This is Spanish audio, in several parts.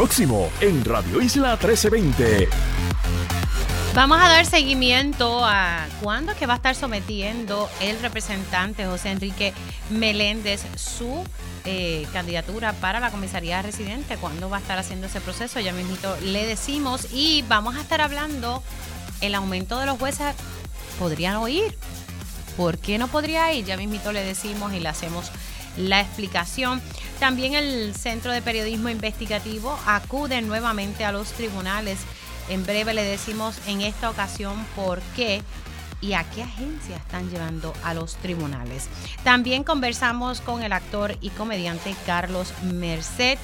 próximo en Radio Isla 1320. Vamos a dar seguimiento a cuándo que va a estar sometiendo el representante José Enrique Meléndez su eh, candidatura para la comisaría residente, cuándo va a estar haciendo ese proceso, ya mismito le decimos y vamos a estar hablando el aumento de los jueces podrían oír. ¿Por qué no podría ir? Ya mismito le decimos y le hacemos la explicación. También el Centro de Periodismo Investigativo acude nuevamente a los tribunales en breve le decimos en esta ocasión por qué y a qué agencia están llevando a los tribunales. También conversamos con el actor y comediante Carlos Merced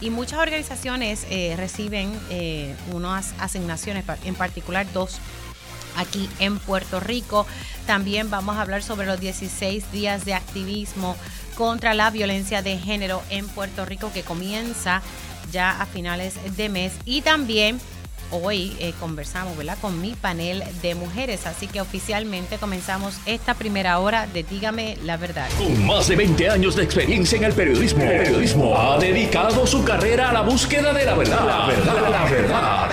y muchas organizaciones eh, reciben eh, unas asignaciones, en particular dos aquí en Puerto Rico. También vamos a hablar sobre los 16 días de activismo contra la violencia de género en Puerto Rico que comienza ya a finales de mes y también hoy eh, conversamos ¿verdad? con mi panel de mujeres, así que oficialmente comenzamos esta primera hora de Dígame la verdad. Con más de 20 años de experiencia en el periodismo, ha dedicado su carrera a la búsqueda de la verdad. La verdad, la verdad.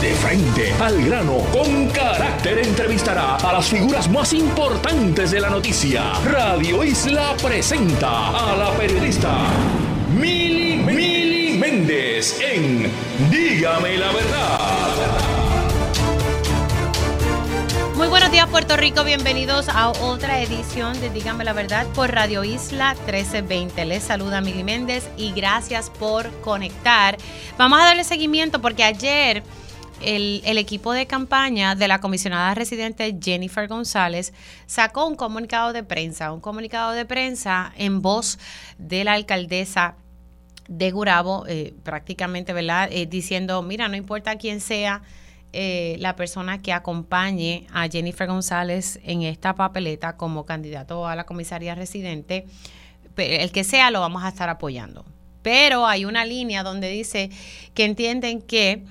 De frente al grano, con carácter entrevistará a las figuras más importantes de la noticia. Radio Isla presenta a la periodista Mili, Mili Méndez en Dígame la verdad. Muy buenos días Puerto Rico, bienvenidos a otra edición de Dígame la verdad por Radio Isla 1320. Les saluda Mili Méndez y gracias por conectar. Vamos a darle seguimiento porque ayer el, equipo de campaña de la comisionada residente Jennifer González sacó un comunicado de prensa, un comunicado de prensa en voz de la alcaldesa de Gurabo, eh, prácticamente, ¿verdad? Eh, diciendo, mira, no importa quién sea eh, la persona que acompañe a Jennifer González en esta papeleta como candidato a la comisaría residente, el que sea lo vamos a estar apoyando. Pero hay una línea donde dice que entienden que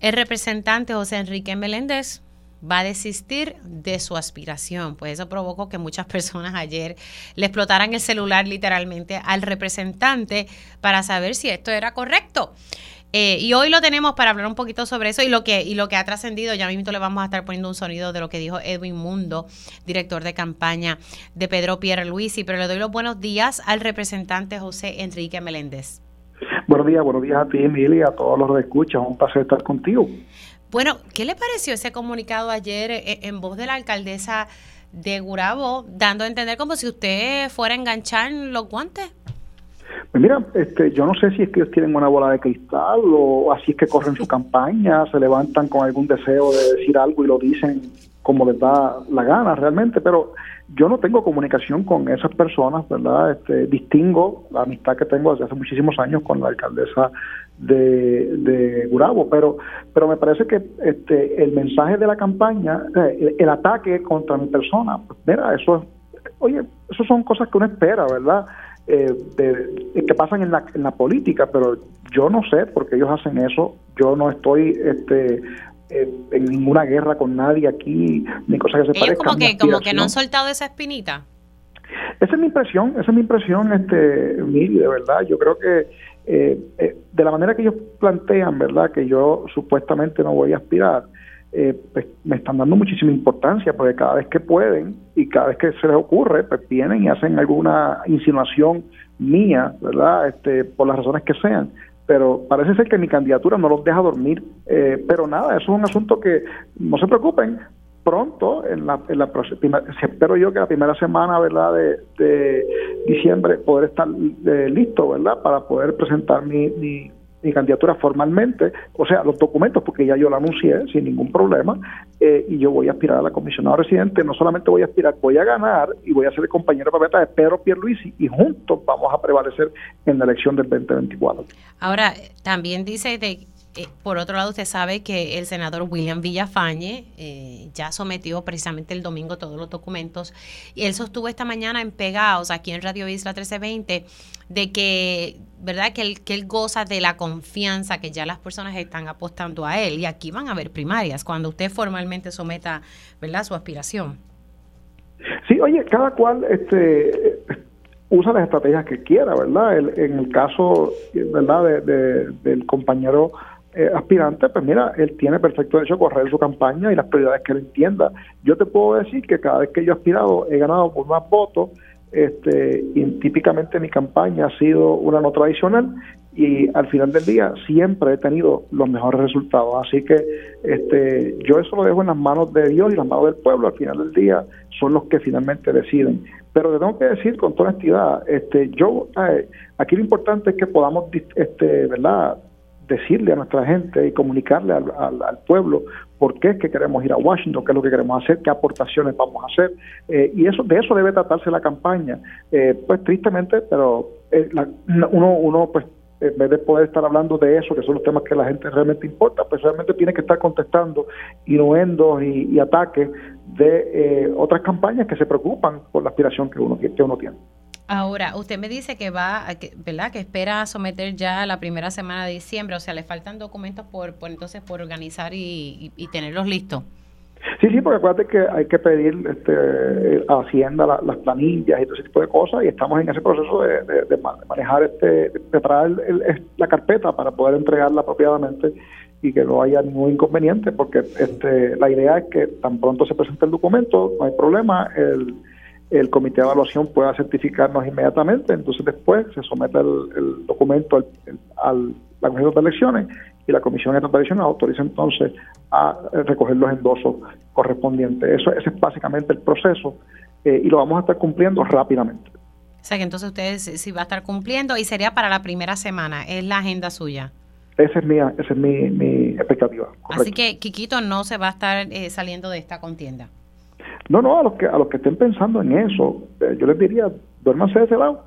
el representante José Enrique Meléndez va a desistir de su aspiración. Pues eso provocó que muchas personas ayer le explotaran el celular literalmente al representante para saber si esto era correcto. Eh, y hoy lo tenemos para hablar un poquito sobre eso y lo que, lo que ha trascendido. Ya mismo le vamos a estar poniendo un sonido de lo que dijo Edwin Mundo, director de campaña de Pedro Pierre Luisi. Pero le doy los buenos días al representante José Enrique Meléndez. Buenos días, buenos días a ti, Emilia, a todos los que escuchan. Un placer estar contigo. Bueno, ¿qué le pareció ese comunicado ayer eh, en voz de la alcaldesa de Gurabo, dando a entender como si usted fuera a enganchar los guantes? Pues mira, este, yo no sé si es que ellos tienen una bola de cristal o así es que corren su campaña, se levantan con algún deseo de decir algo y lo dicen como les da la gana realmente, pero yo no tengo comunicación con esas personas, ¿verdad? Este, distingo la amistad que tengo desde hace muchísimos años con la alcaldesa de, de Gurabo, pero pero me parece que este el mensaje de la campaña, el, ataque contra mi persona, pues mira, eso oye, eso son cosas que uno espera, ¿verdad? Eh, de, que pasan en la, en la política, pero yo no sé por qué ellos hacen eso, yo no estoy este en ninguna guerra con nadie aquí, ni cosas que se Ellos como que, como que no han soltado esa espinita. Esa es mi impresión, esa es mi impresión, este, Mili, de verdad. Yo creo que eh, eh, de la manera que ellos plantean, ¿verdad? Que yo supuestamente no voy a aspirar, eh, pues me están dando muchísima importancia porque cada vez que pueden y cada vez que se les ocurre, pues vienen y hacen alguna insinuación mía, ¿verdad? Este, por las razones que sean pero parece ser que mi candidatura no los deja dormir. Eh, pero nada, eso es un asunto que no se preocupen. Pronto, en la, en la espero yo que la primera semana, ¿verdad?, de, diciembre poder estar eh, listo, ¿verdad?, para poder presentar mi mi candidatura formalmente, o sea, los documentos, porque ya yo lo anuncié sin ningún problema, eh, y yo voy a aspirar a la comisionada residente, no solamente voy a aspirar, voy a ganar y voy a ser el compañero de Pedro Pierluisi y juntos vamos a prevalecer en la elección del 2024. Ahora, también dice de eh, por otro lado, usted sabe que el senador William Villafañe eh, ya sometió precisamente el domingo todos los documentos y él sostuvo esta mañana en Pegaos, aquí en Radio Isla 1320, de que, ¿verdad? Que él, que él goza de la confianza que ya las personas están apostando a él y aquí van a haber primarias cuando usted formalmente someta, ¿verdad? Su aspiración. Sí, oye, cada cual, este usa las estrategias que quiera, ¿verdad? en el caso, ¿verdad?, del compañero eh, aspirante, pues mira, él tiene perfecto derecho a correr su campaña y las prioridades que él entienda. Yo te puedo decir que cada vez que yo he aspirado he ganado por más votos, este, y típicamente mi campaña ha sido una no tradicional y al final del día siempre he tenido los mejores resultados. Así que este, yo eso lo dejo en las manos de Dios y las manos del pueblo. Al final del día son los que finalmente deciden. Pero te tengo que decir con toda honestidad, este, yo eh, aquí lo importante es que podamos, este, ¿verdad? Decirle a nuestra gente y comunicarle al, pueblo por qué es que queremos ir a Washington, qué es lo que queremos hacer, qué aportaciones vamos a hacer. Eh, y eso de eso debe tratarse la campaña. Eh, pues tristemente, pero eh, uno, uno pues en vez de poder estar hablando de eso, que son los temas que la gente realmente importa, pues realmente tiene que estar contestando innuendos y, y ataques de otras campañas que se preocupan por la aspiración que uno, que uno tiene. Ahora, usted me dice que va, que, ¿verdad? Que espera someter ya la primera semana de diciembre, o sea, le faltan documentos por, entonces por organizar y, tenerlos listos. Sí, sí, porque acuérdate que hay que pedir este, a Hacienda las planillas y todo ese tipo de cosas y estamos en ese proceso de, manejar, este, de preparar la carpeta para poder entregarla apropiadamente y que no haya ningún inconveniente, porque este, la idea es que tan pronto se presente el documento, no hay problema, el el comité de evaluación pueda certificarnos inmediatamente, entonces después se somete el, documento al, la Comisión de Elecciones y la Comisión de Elecciones autoriza entonces a recoger los endosos correspondientes. Eso, ese es básicamente el proceso eh, y lo vamos a estar cumpliendo rápidamente. O sea que entonces ustedes sí va a estar cumpliendo y sería para la primera semana, es la agenda suya. Esa es, mía, esa es mi, mi expectativa. Así que Quiquito no se va a estar eh, saliendo de esta contienda. No, no, a los que a los que estén pensando en eso, eh, yo les diría, duérmanse de ese lado.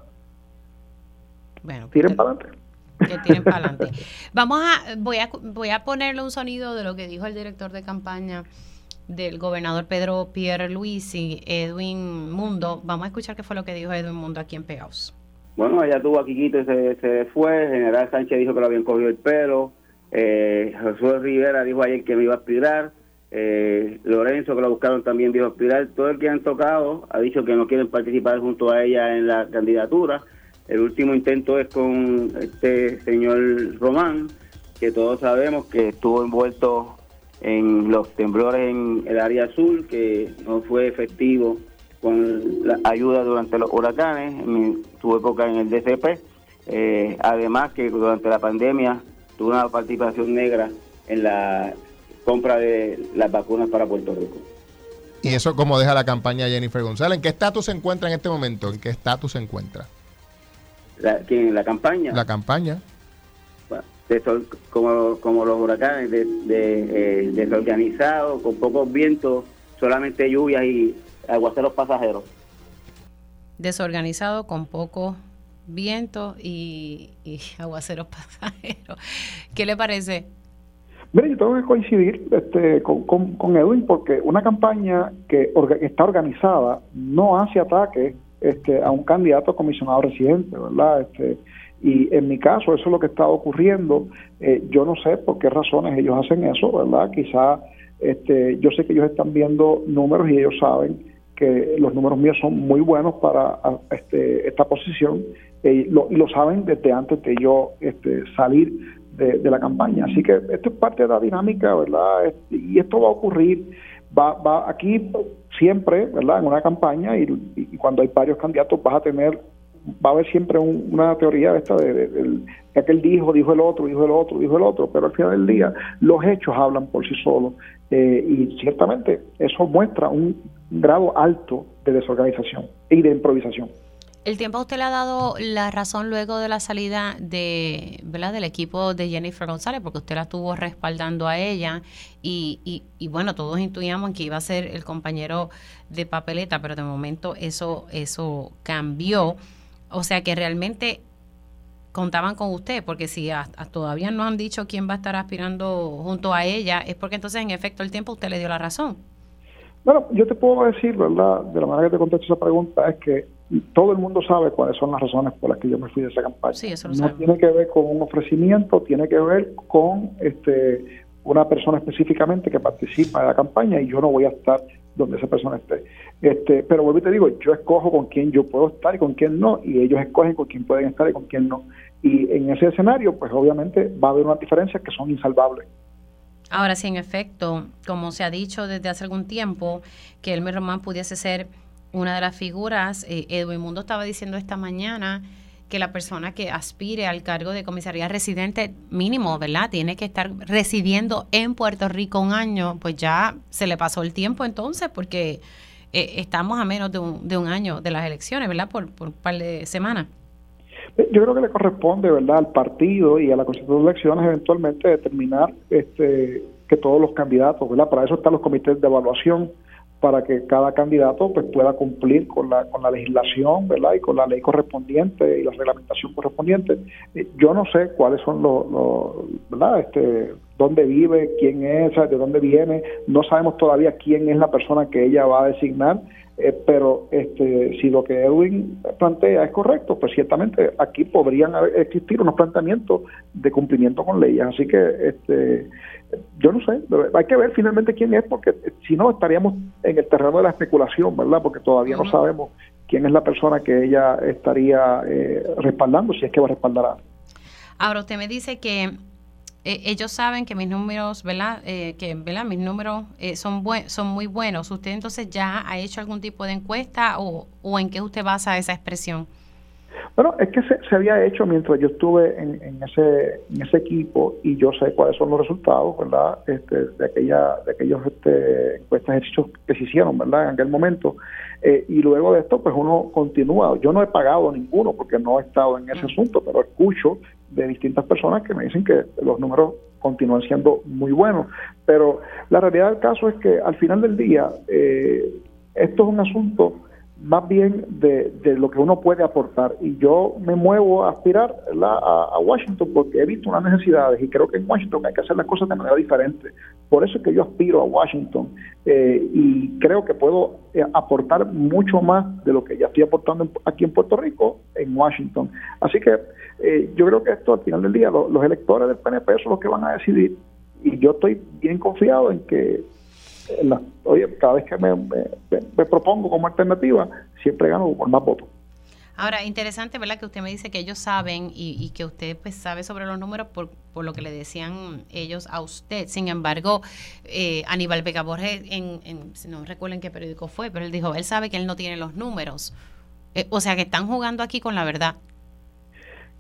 Bueno, tiren para adelante. Que tiren para adelante. Vamos a voy a voy a ponerle un sonido de lo que dijo el director de campaña del gobernador Pedro Pierre Luis y Edwin Mundo. Vamos a escuchar qué fue lo que dijo Edwin Mundo aquí en Pegaos. Bueno, allá tuvo a Quiquito y se, se fue. General Sánchez dijo que lo habían cogido el pelo. Eh, Jesús Rivera dijo ayer que me iba a aspirar. Eh, Lorenzo, que lo buscaron también, dijo aspirar. Todo el que han tocado ha dicho que no quieren participar junto a ella en la candidatura. El último intento es con este señor Román, que todos sabemos que estuvo envuelto en los temblores en el área azul, que no fue efectivo con la ayuda durante los huracanes, en su época en el DCP. Eh, además que durante la pandemia tuvo una participación negra en la compra de las vacunas para Puerto Rico. ¿Y eso cómo deja la campaña Jennifer González? ¿En qué estatus se encuentra en este momento? ¿En qué estatus se encuentra? La, ¿quién, ¿La campaña? La campaña. como, como los huracanes, de, de, eh, desorganizado, con pocos vientos, solamente lluvias y aguaceros pasajeros. Desorganizado, con pocos vientos y, y aguaceros pasajeros. ¿Qué le parece? Mire, yo tengo que coincidir este, con, Edwin porque una campaña que está organizada no hace ataque este, a un candidato comisionado residente, ¿verdad? Este, y en mi caso eso es lo que está ocurriendo. Eh, yo no sé por qué razones ellos hacen eso, ¿verdad? Quizá este, yo sé que ellos están viendo números y ellos saben que los números míos son muy buenos para este, esta posición eh, lo, y lo saben desde antes de yo este, salir de, la campaña. Así que esto es parte de la dinámica, ¿verdad? Y esto va a ocurrir, va, va aquí siempre, ¿verdad? En una campaña y, cuando hay varios candidatos vas a tener, va a haber siempre una teoría esta de, de, que aquel dijo, dijo el otro, dijo el otro, dijo el otro, pero al final del día los hechos hablan por sí solos eh, y ciertamente eso muestra un grado alto de desorganización y de improvisación. El tiempo usted le ha dado la razón luego de la salida de, ¿verdad? del equipo de Jennifer González, porque usted la estuvo respaldando a ella y, y, bueno, todos intuíamos que iba a ser el compañero de papeleta, pero de momento eso, eso cambió. O sea que realmente contaban con usted, porque si todavía no han dicho quién va a estar aspirando junto a ella, es porque entonces en efecto el tiempo usted le dio la razón. Bueno, yo te puedo decir, ¿verdad? De la manera que te contesto esa pregunta, es que todo el mundo sabe cuáles son las razones por las que yo me fui de esa campaña. no tiene que ver con un ofrecimiento, tiene que ver con este una persona específicamente que participa en la campaña y yo no voy a estar donde esa persona esté. Este, pero vuelvo y te digo, yo escojo con quién yo puedo estar y con quién no, y ellos escogen con quién pueden estar y con quién no. Y en ese escenario, pues obviamente va a haber unas diferencias que son insalvables. Ahora, sí, en efecto, como se ha dicho desde hace algún tiempo, que Elmer Román pudiese ser una de las figuras, eh, Mundo estaba diciendo esta mañana que la persona que aspire al cargo de comisaría residente mínimo, ¿verdad? Tiene que estar residiendo en Puerto Rico un año, pues ya se le pasó el tiempo entonces, porque eh, estamos a menos de un, de un año de las elecciones, ¿verdad? Por, por un par de semanas. Yo creo que le corresponde, ¿verdad?, al partido y a la Constitución de Elecciones eventualmente determinar este, que todos los candidatos, ¿verdad? Para eso están los comités de evaluación, para que cada candidato pues pueda cumplir con la, con la legislación, ¿verdad? Y con la ley correspondiente y la reglamentación correspondiente. Eh, yo no sé cuáles son los, ¿verdad? Este, dónde vive, quién es, de dónde viene. No sabemos todavía quién es la persona que ella va a designar. Eh, pero este, si lo que Edwin plantea es correcto, pues ciertamente aquí podrían existir unos planteamientos de cumplimiento con leyes. Así que este, yo no sé, hay que ver finalmente quién es, porque si no estaríamos en el terreno de la especulación, ¿verdad? Porque todavía no sabemos quién es la persona que ella estaría eh, respaldando, si es que va a respaldar a. Ahora, usted me dice que eh, ellos saben que mis números, ¿verdad? Eh, que, ¿verdad? Mis números son, son muy buenos. ¿Usted entonces ya ha hecho algún tipo de encuesta o, o en qué usted basa esa expresión? Bueno, es que se, se, había hecho mientras yo estuve en, en, ese en ese equipo y yo sé cuáles son los resultados, ¿verdad? Este, de aquella de aquellos este, encuestas ejercicios que se hicieron, ¿verdad? En aquel momento eh, y luego de esto, pues uno continúa. Yo no he pagado ninguno porque no he estado en ese asunto, pero escucho de distintas personas que me dicen que los números continúan siendo muy buenos. Pero la realidad del caso es que al final del día eh, esto es un asunto más bien de, de, lo que uno puede aportar. Y yo me muevo a aspirar a, Washington porque he visto unas necesidades y creo que en Washington hay que hacer las cosas de manera diferente. Por eso es que yo aspiro a Washington eh, y creo que puedo eh, aportar mucho más de lo que ya estoy aportando aquí en Puerto Rico en Washington. Así que eh, yo creo que esto al final del día los electores del PNP son los que van a decidir y yo estoy bien confiado en que oye, cada vez que me, me, propongo como alternativa, siempre gano por más votos. Ahora, interesante, ¿verdad? Que usted me dice que ellos saben y, que usted pues sabe sobre los números por, por, lo que le decían ellos a usted. Sin embargo, eh, Aníbal Vega Borges, en, en, no recuerden qué periódico fue, pero él dijo, él sabe que él no tiene los números. Eh, o sea, que están jugando aquí con la verdad.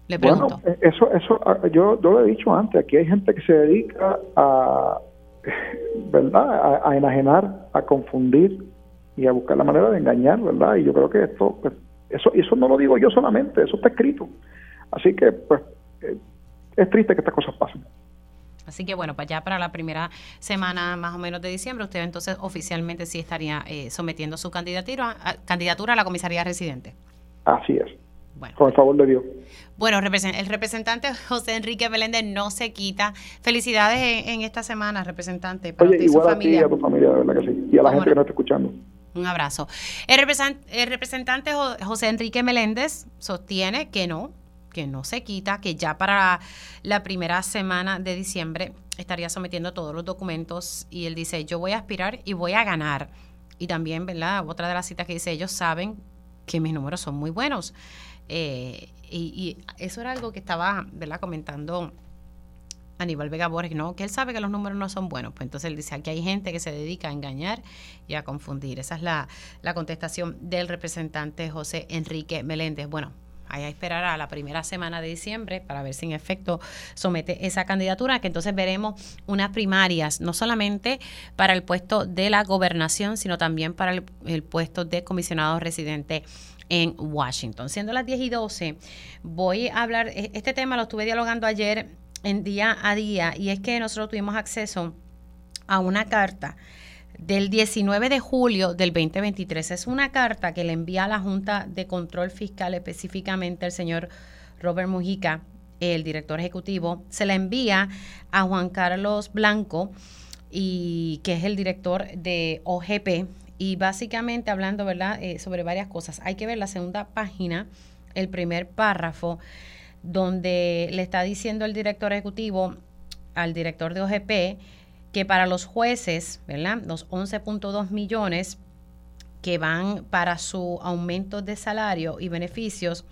Le pregunto. Bueno, eh, eso, eso, ah, yo, yo lo he dicho antes, aquí hay gente que se dedica a ¿verdad? A, enajenar, a confundir y a buscar la manera de engañar, ¿verdad? Y yo creo que esto, pues, eso, eso no lo digo yo solamente, eso está escrito. Así que, pues, eh, es triste que estas cosas pasen. Así que bueno, para ya para la primera semana más o menos de diciembre, usted entonces oficialmente sí estaría eh, sometiendo su candidatura, a, candidatura a la comisaría residente. Así es. Bueno. Con el favor de Dios. Bueno, el representante José Enrique Meléndez no se quita. Felicidades en, esta semana, representante. Para Oye, igual a ti y a tu familia, de verdad que sí. Y a la gente que nos está escuchando. Un abrazo. El, el representante José Enrique Meléndez sostiene que no, que no se quita, que ya para la primera semana de diciembre estaría sometiendo todos los documentos y él dice, yo voy a aspirar y voy a ganar. Y también, ¿verdad? Otra de las citas que dice, ellos saben que mis números son muy buenos. Eh, y, eso era algo que estaba ¿verdad? comentando Aníbal Vega Borges, ¿no? que él sabe que los números no son buenos. Pues entonces él dice, aquí hay gente que se dedica a engañar y a confundir. Esa es la, la contestación del representante José Enrique Meléndez. Bueno, hay a esperar a la primera semana de diciembre para ver si en efecto somete esa candidatura, que entonces veremos unas primarias, no solamente para el puesto de la gobernación, sino también para el puesto de comisionado residente en Washington. Siendo las 10 y 12, voy a hablar, e, este tema lo estuve dialogando ayer en día a día y es que nosotros tuvimos acceso a una carta del 19 de julio del 2023. Es una carta que le envía a la Junta de Control Fiscal, específicamente el señor Robert Mujica, el director ejecutivo, se la envía a Juan Carlos Blanco, y que es el director de OGP, y básicamente hablando, ¿verdad?, eh, sobre varias cosas. Hay que ver la segunda página, el primer párrafo, donde le está diciendo el director ejecutivo al director de OGP que para los jueces, ¿verdad? Los 11.2 millones que van para su aumento de salario y beneficios,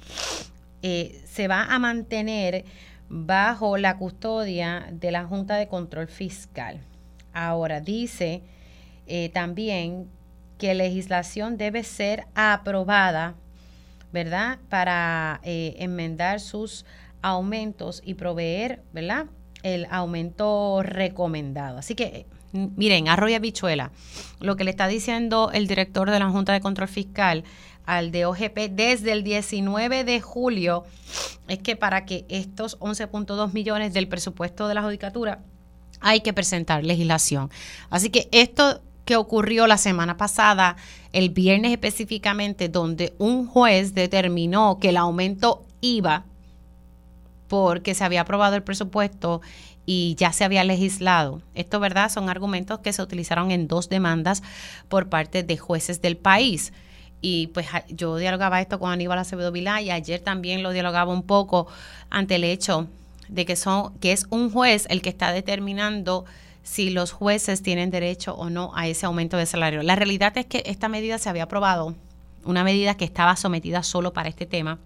eh, se va a mantener bajo la custodia de la Junta de Control Fiscal. Ahora, dice eh, también que legislación debe ser aprobada, ¿verdad? Para eh, enmendar sus aumentos y proveer, ¿verdad? El aumento recomendado. Así que, miren, arroya bichuela, lo que le está diciendo el director de la Junta de Control Fiscal al de OGP desde el 19 de julio es que para que estos 11.2 millones del presupuesto de la judicatura hay que presentar legislación. Así que esto que ocurrió la semana pasada, el viernes específicamente, donde un juez determinó que el aumento iba porque se había aprobado el presupuesto y ya se había legislado. Esto, ¿verdad? Son argumentos que se utilizaron en dos demandas por parte de jueces del país. Y pues yo dialogaba esto con Aníbal Acevedo Vilá y ayer también lo dialogaba un poco ante el hecho de que, son, que es un juez el que está determinando si los jueces tienen derecho o no a ese aumento de salario. La realidad es que esta medida se había aprobado, una medida que estaba sometida solo para este tema,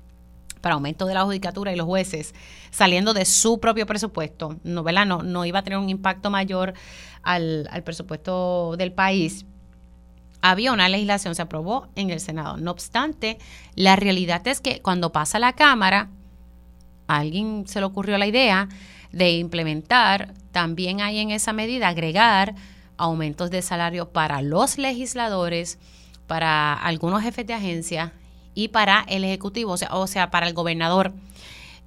para aumento de la judicatura y los jueces, saliendo de su propio presupuesto. No, no, no iba a tener un impacto mayor al, al presupuesto del país, había una legislación, se aprobó en el Senado. No obstante, la realidad es que cuando pasa la Cámara, a alguien se le ocurrió la idea de implementar también hay en esa medida agregar aumentos de salario para los legisladores, para algunos jefes de agencia y para el Ejecutivo, o sea, o sea, para el gobernador.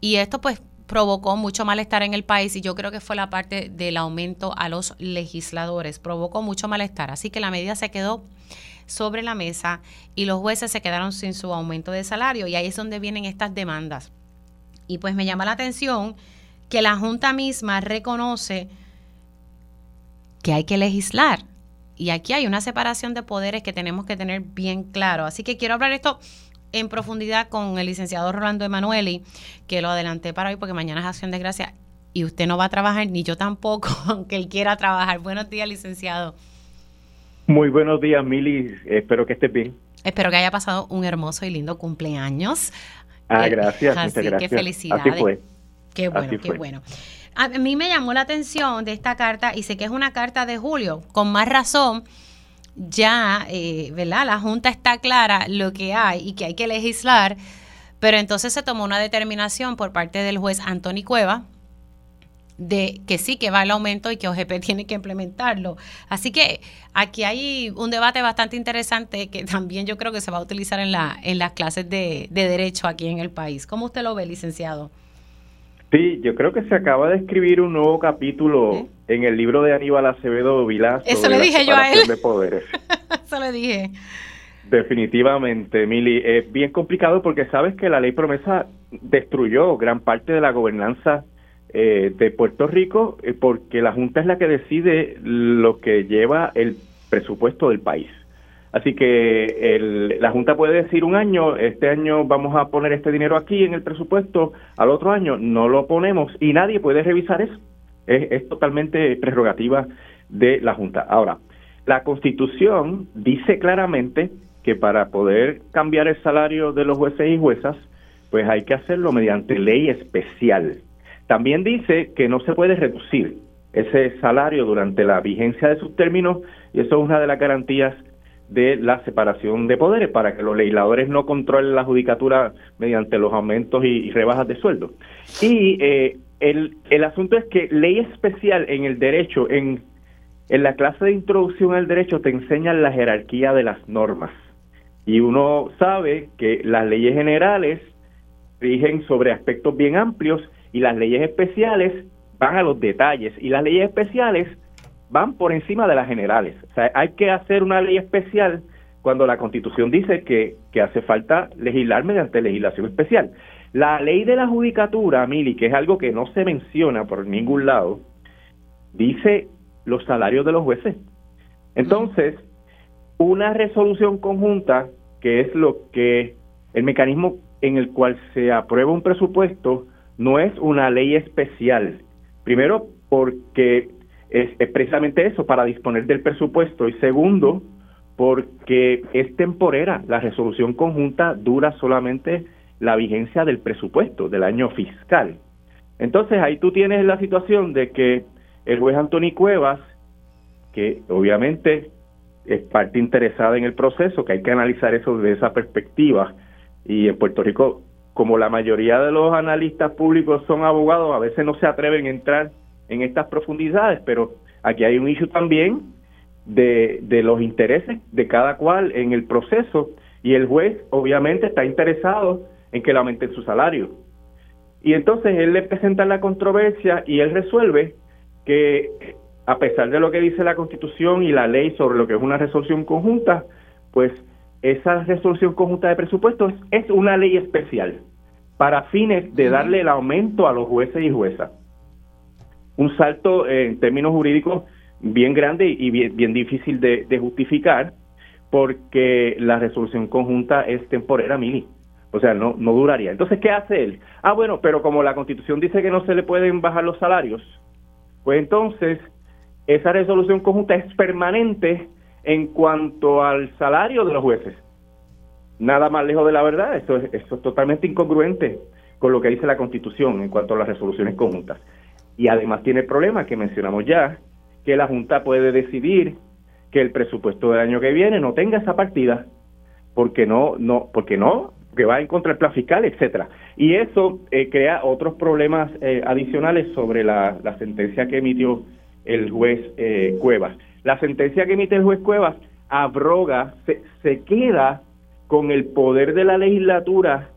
Y esto pues provocó mucho malestar en el país y yo creo que fue la parte del aumento a los legisladores, provocó mucho malestar. Así que la medida se quedó sobre la mesa y los jueces se quedaron sin su aumento de salario y ahí es donde vienen estas demandas. Y pues me llama la atención que la Junta misma reconoce que hay que legislar. Y aquí hay una separación de poderes que tenemos que tener bien claro. Así que quiero hablar esto en profundidad con el licenciado Rolando Emanueli, que lo adelanté para hoy porque mañana es Acción de Gracia y usted no va a trabajar, ni yo tampoco, aunque él quiera trabajar. Buenos días, licenciado. Muy buenos días, Mili. Espero que estés bien. Espero que haya pasado un hermoso y lindo cumpleaños. Ah, eh, gracias. Así que felicidades. Así fue. Qué bueno, qué bueno. A mí me llamó la atención de esta carta y sé que es una carta de Julio, con más razón ya, eh, ¿verdad? La Junta está clara lo que hay y que hay que legislar, pero entonces se tomó una determinación por parte del juez Anthony Cueva de que sí, que va el aumento y que OGP tiene que implementarlo. Así que aquí hay un debate bastante interesante que también yo creo que se va a utilizar en, la, en las clases de, de derecho aquí en el país. ¿Cómo usted lo ve, licenciado? Sí, yo creo que se acaba de escribir un nuevo capítulo en el libro de Aníbal Acevedo Vilás. Eso le dije yo a él. De poderes. Eso le dije. Definitivamente, Mili. Es bien complicado porque sabes que la ley promesa destruyó gran parte de la gobernanza eh, de Puerto Rico eh, porque la Junta es la que decide lo que lleva el presupuesto del país. Así que la Junta puede decir un año, este año vamos a poner este dinero aquí en el presupuesto, al otro año no lo ponemos y nadie puede revisar eso. Es, totalmente prerrogativa de la Junta. Ahora, la Constitución dice claramente que para poder cambiar el salario de los jueces y juezas, pues hay que hacerlo mediante ley especial. También dice que no se puede reducir ese salario durante la vigencia de sus términos y eso es una de las garantías de la separación de poderes para que los legisladores no controlen la judicatura mediante los aumentos y, rebajas de sueldo. Y eh, el, el asunto es que ley especial en el derecho, en, en la clase de introducción al derecho te enseñan la jerarquía de las normas. Y uno sabe que las leyes generales rigen sobre aspectos bien amplios y las leyes especiales van a los detalles y las leyes especiales van por encima de las generales. O sea, hay que hacer una ley especial cuando la Constitución dice que, que hace falta legislar mediante legislación especial. La ley de la judicatura, Mili, que es algo que no se menciona por ningún lado, dice los salarios de los jueces. Entonces, una resolución conjunta, que es lo que el mecanismo en el cual se aprueba un presupuesto, no es una ley especial. Primero, porque es, precisamente eso, para disponer del presupuesto. Y segundo, porque es temporera. La resolución conjunta dura solamente la vigencia del presupuesto del año fiscal. Entonces ahí tú tienes la situación de que el juez Anthony Cuevas, que obviamente es parte interesada en el proceso, que hay que analizar eso desde esa perspectiva, y en Puerto Rico, como la mayoría de los analistas públicos son abogados, a veces no se atreven a entrar en estas profundidades, pero aquí hay un issue también de, de los intereses de cada cual en el proceso y el juez obviamente está interesado en que le aumenten su salario. Y entonces él le presenta la controversia y él resuelve que a pesar de lo que dice la Constitución y la ley sobre lo que es una resolución conjunta, pues esa resolución conjunta de presupuestos es una ley especial para fines de darle el aumento a los jueces y juezas un salto en términos jurídicos bien grande y bien, difícil de, justificar porque la resolución conjunta es temporera, mini. O sea, no, no duraría. Entonces, ¿qué hace él? Ah, bueno, pero como la Constitución dice que no se le pueden bajar los salarios, pues entonces esa resolución conjunta es permanente en cuanto al salario de los jueces. Nada más lejos de la verdad. Esto es, esto es totalmente incongruente con lo que dice la Constitución en cuanto a las resoluciones conjuntas. Y además tiene el problema que mencionamos ya, que la Junta puede decidir que el presupuesto del año que viene no tenga esa partida, porque no, no, porque no, que va en contra del plan fiscal, etcétera. Y eso eh, crea otros problemas eh, adicionales sobre la, sentencia que emitió el juez eh, Cuevas. La sentencia que emite el juez Cuevas abroga, se, se queda con el poder de la legislatura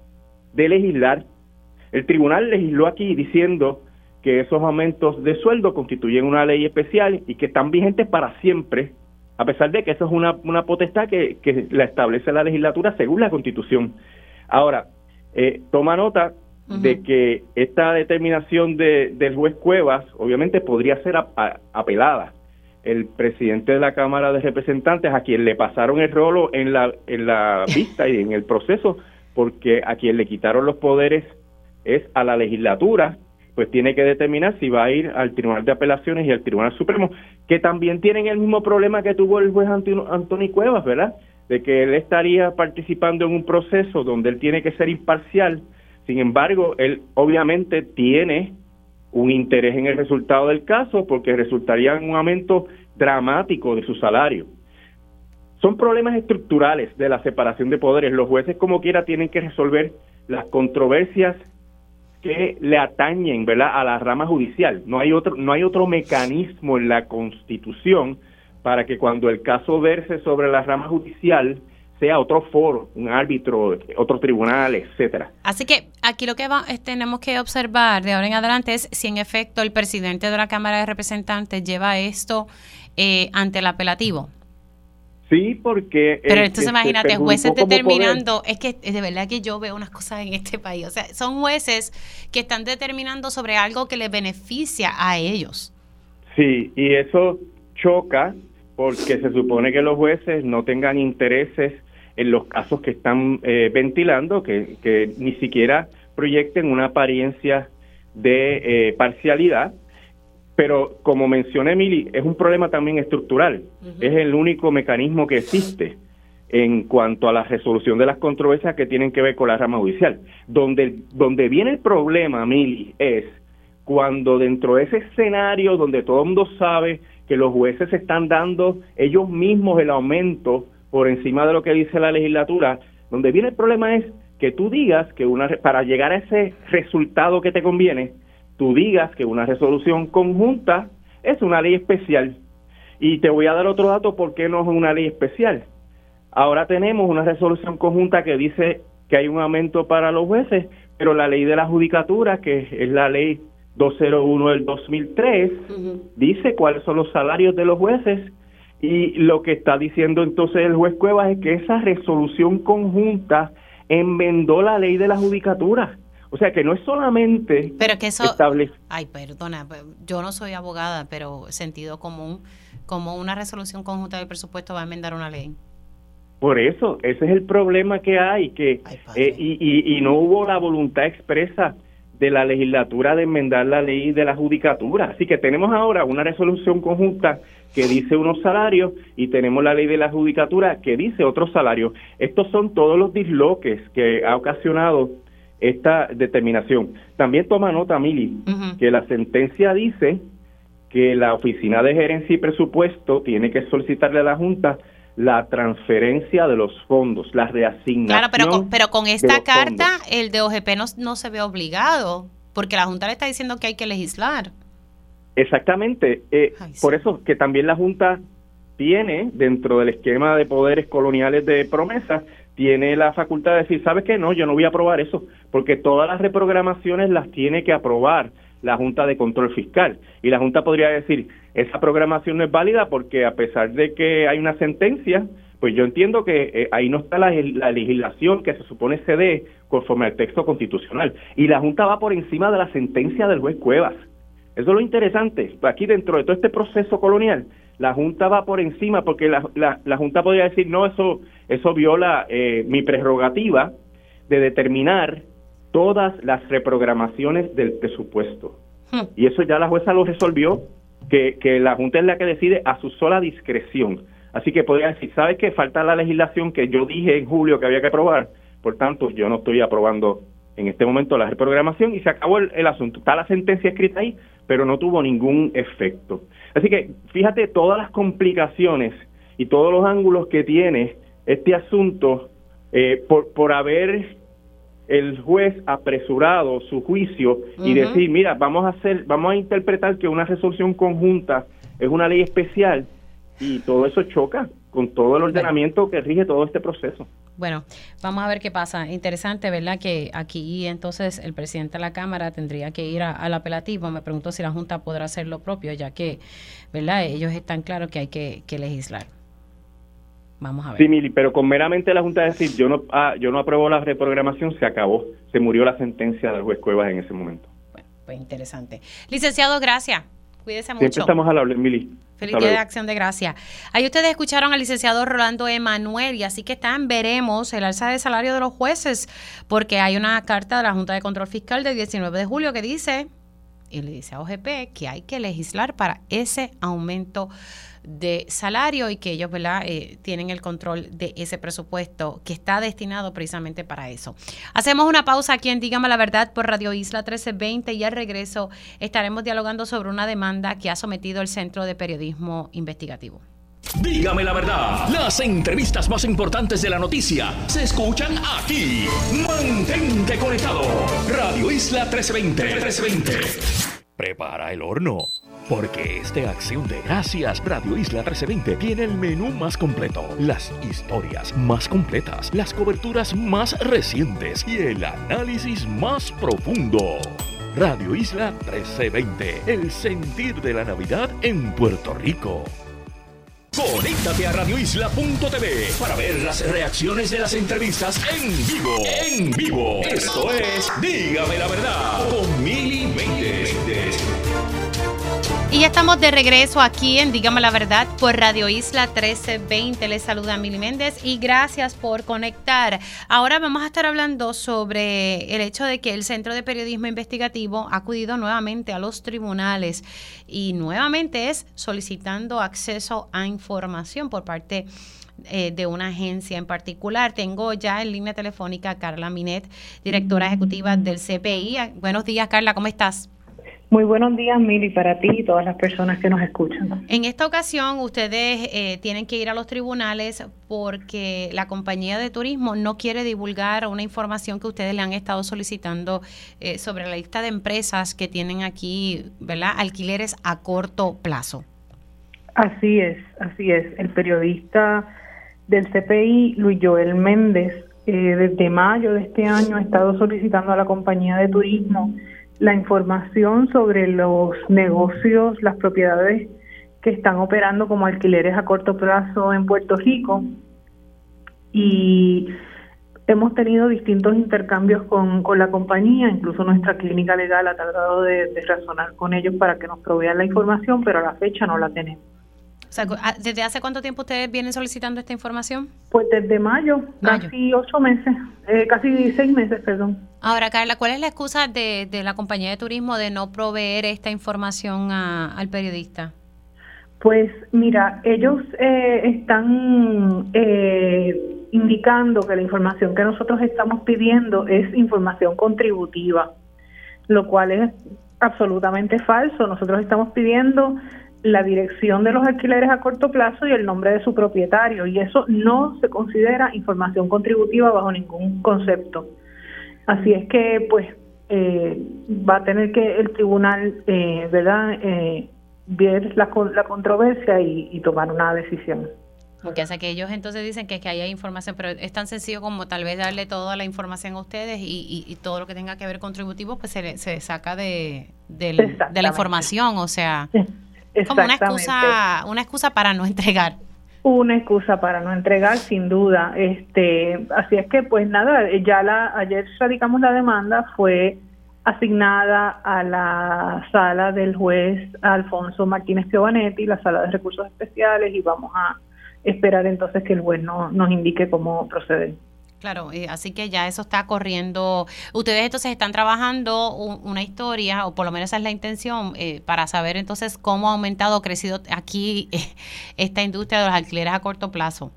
de legislar. El tribunal legisló aquí diciendo que esos aumentos de sueldo constituyen una ley especial y que están vigentes para siempre, a pesar de que eso es una, una potestad que, que la establece la legislatura según la Constitución. Ahora, eh, toma nota de que esta determinación de, del juez Cuevas obviamente podría ser apelada. El presidente de la Cámara de Representantes, a quien le pasaron el rolo en la, en la vista y en el proceso, porque a quien le quitaron los poderes es a la legislatura pues tiene que determinar si va a ir al Tribunal de Apelaciones y al Tribunal Supremo, que también tienen el mismo problema que tuvo el juez Antonio Cuevas, ¿verdad? De que él estaría participando en un proceso donde él tiene que ser imparcial. Sin embargo, él obviamente tiene un interés en el resultado del caso porque resultaría en un aumento dramático de su salario. Son problemas estructurales de la separación de poderes. Los jueces como quiera tienen que resolver las controversias que le atañen ¿verdad? a la rama judicial. No hay otro, no hay otro mecanismo en la Constitución para que cuando el caso verse sobre la rama judicial sea otro foro, un árbitro, otro tribunal, etcétera. Así que aquí lo que tenemos que observar de ahora en adelante es si en efecto el presidente de la Cámara de Representantes lleva esto eh, ante el apelativo. Sí, porque... Pero entonces imagínate, jueces determinando, es que de verdad que yo veo unas cosas en este país, o sea, son jueces que están determinando sobre algo que les beneficia a ellos. Sí, y eso choca porque se supone que los jueces no tengan intereses en los casos que están eh, ventilando, que, que ni siquiera proyecten una apariencia de eh, parcialidad pero como mencioné, Emily, es un problema también estructural. Es el único mecanismo que existe en cuanto a la resolución de las controversias que tienen que ver con la rama judicial. Donde, donde viene el problema, Mili, es cuando dentro de ese escenario donde todo el mundo sabe que los jueces están dando ellos mismos el aumento por encima de lo que dice la legislatura, donde viene el problema es que tú digas que una para llegar a ese resultado que te conviene, tú digas que una resolución conjunta es una ley especial. Y te voy a dar otro dato por qué no es una ley especial. Ahora tenemos una resolución conjunta que dice que hay un aumento para los jueces, pero la ley de la judicatura, que es la ley 201 del 2003, dice cuáles son los salarios de los jueces y lo que está diciendo entonces el juez Cuevas es que esa resolución conjunta enmendó la ley de la judicatura. O sea que no es solamente pero que eso, Ay, perdona, pues, yo no soy abogada, pero sentido común, como una resolución conjunta del presupuesto va a enmendar una ley. Por eso, ese es el problema que hay, que eh, y, y, no hubo la voluntad expresa de la legislatura de enmendar la ley de la judicatura. Así que tenemos ahora una resolución conjunta que dice unos salarios y tenemos la ley de la judicatura que dice otros salarios. Estos son todos los disloques que ha ocasionado esta determinación. También toma nota, Mili, que la sentencia dice que la Oficina de Gerencia y Presupuesto tiene que solicitarle a la Junta la transferencia de los fondos, la reasignación. Claro, pero con, pero con esta carta el de OGP no, se ve obligado, porque la Junta le está diciendo que hay que legislar. Exactamente. Eh, por eso que también la Junta tiene, dentro del esquema de poderes coloniales de promesa, tiene la facultad de decir, ¿sabes qué? No, yo no voy a aprobar eso, porque todas las reprogramaciones las tiene que aprobar la Junta de Control Fiscal. Y la Junta podría decir, esa programación no es válida porque a pesar de que hay una sentencia, pues yo entiendo que eh, ahí no está la, legislación que se supone se dé conforme al texto constitucional. Y la Junta va por encima de la sentencia del juez Cuevas. Eso es lo interesante. Aquí dentro de todo este proceso colonial, la Junta va por encima porque la, la, Junta podría decir, no, eso, eso viola eh, mi prerrogativa de determinar todas las reprogramaciones del presupuesto. Hmm. Y eso ya la jueza lo resolvió, que, que la Junta es la que decide a su sola discreción. Así que podría decir, ¿sabes qué? Falta la legislación que yo dije en julio que había que aprobar, por tanto, yo no estoy aprobando en este momento la reprogramación y se acabó el, asunto. Está la sentencia escrita ahí, pero no tuvo ningún efecto. Así que fíjate todas las complicaciones y todos los ángulos que tiene este asunto eh, por, por haber el juez apresurado su juicio y decir, mira, vamos a hacer, vamos a interpretar que una resolución conjunta es una ley especial y todo eso choca con todo el ordenamiento que rige todo este proceso. Bueno, vamos a ver qué pasa. Interesante, ¿verdad? Que aquí entonces el presidente de la Cámara tendría que ir al apelativo. Me pregunto si la Junta podrá hacer lo propio, ya que, ¿verdad? Ellos están claros que hay que, que legislar. Vamos a ver. Sí, Mili, pero con meramente la Junta decir yo no ah, yo no apruebo la reprogramación, se acabó. Se murió la sentencia del juez Cuevas en ese momento. Bueno, pues interesante. Licenciado, gracias. Cuídese mucho. Siempre estamos al hablar, Mili. Feliz día de acción de gracia. Ahí ustedes escucharon al licenciado Rolando Emanuel y así que están, veremos el alza de salario de los jueces, porque hay una carta de la Junta de Control Fiscal del 19 de julio que dice, y le dice a OGP, que hay que legislar para ese aumento de salario y que ellos ¿verdad? Eh, tienen el control de ese presupuesto que está destinado precisamente para eso. Hacemos una pausa aquí en Dígame la Verdad por Radio Isla 1320 y al regreso estaremos dialogando sobre una demanda que ha sometido el Centro de Periodismo Investigativo. Dígame la verdad, las entrevistas más importantes de la noticia se escuchan aquí. Mantente conectado. Radio Isla 1320. 1320. Prepara el horno porque este Acción de Gracias Radio Isla 1320 tiene el menú más completo, las historias más completas, las coberturas más recientes y el análisis más profundo. Radio Isla 1320, el sentir de la Navidad en Puerto Rico. Conéctate a radioisla.tv para ver las reacciones de las entrevistas en vivo. En vivo. Esto es Dígame la verdad con Mili y ya estamos de regreso aquí en Dígame la Verdad por Radio Isla 1320. Les saluda Mili Méndez y gracias por conectar. Ahora vamos a estar hablando sobre el hecho de que el Centro de Periodismo Investigativo ha acudido nuevamente a los tribunales y nuevamente es solicitando acceso a información por parte eh, de una agencia en particular. Tengo ya en línea telefónica a Carla Minet, directora ejecutiva del CPI. Buenos días, Carla, ¿cómo estás? Muy buenos días, Mili, para ti y todas las personas que nos escuchan. En esta ocasión, ustedes eh, tienen que ir a los tribunales porque la compañía de turismo no quiere divulgar una información que ustedes le han estado solicitando eh, sobre la lista de empresas que tienen aquí, ¿verdad? Alquileres a corto plazo. Así es, así es. El periodista del CPI, Luis Joel Méndez, eh, desde mayo de este año ha estado solicitando a la compañía de turismo la información sobre los negocios, las propiedades que están operando como alquileres a corto plazo en Puerto Rico y hemos tenido distintos intercambios con, con la compañía, incluso nuestra clínica legal ha tratado de, de, razonar con ellos para que nos provean la información, pero a la fecha no la tenemos. O sea, ah, ¿desde hace cuánto tiempo ustedes vienen solicitando esta información? Pues desde mayo, casi ocho meses, eh, casi seis meses, perdón. Ahora, Carla, ¿cuál es la excusa de, la compañía de turismo de no proveer esta información al periodista? Pues mira, ellos eh, están eh, indicando que la información que nosotros estamos pidiendo es información contributiva, lo cual es absolutamente falso. Nosotros estamos pidiendo la dirección de los alquileres a corto plazo y el nombre de su propietario. Y eso no se considera información contributiva bajo ningún concepto. Así es que, pues, eh, va a tener que el tribunal, eh, ¿verdad?, eh, ver la, la controversia y, tomar una decisión. Porque hace que ellos entonces dicen que, que hay información, pero es tan sencillo como tal vez darle toda la información a ustedes y, todo lo que tenga que ver contributivo, pues se, se saca de, de la información, o sea... Como una excusa, una excusa para no entregar. Una excusa para no entregar, sin duda. Este, así es que, pues nada, ya la, ayer radicamos la demanda, fue asignada a la sala del juez Alfonso Martínez Piovanetti, la sala de recursos especiales, y vamos a esperar entonces que el juez no, nos indique cómo proceder. Claro, eh, así que ya eso está corriendo. Ustedes entonces están trabajando una historia, o por lo menos esa es la intención, eh, para saber entonces cómo ha aumentado o crecido aquí eh, esta industria de los alquileres a corto plazo.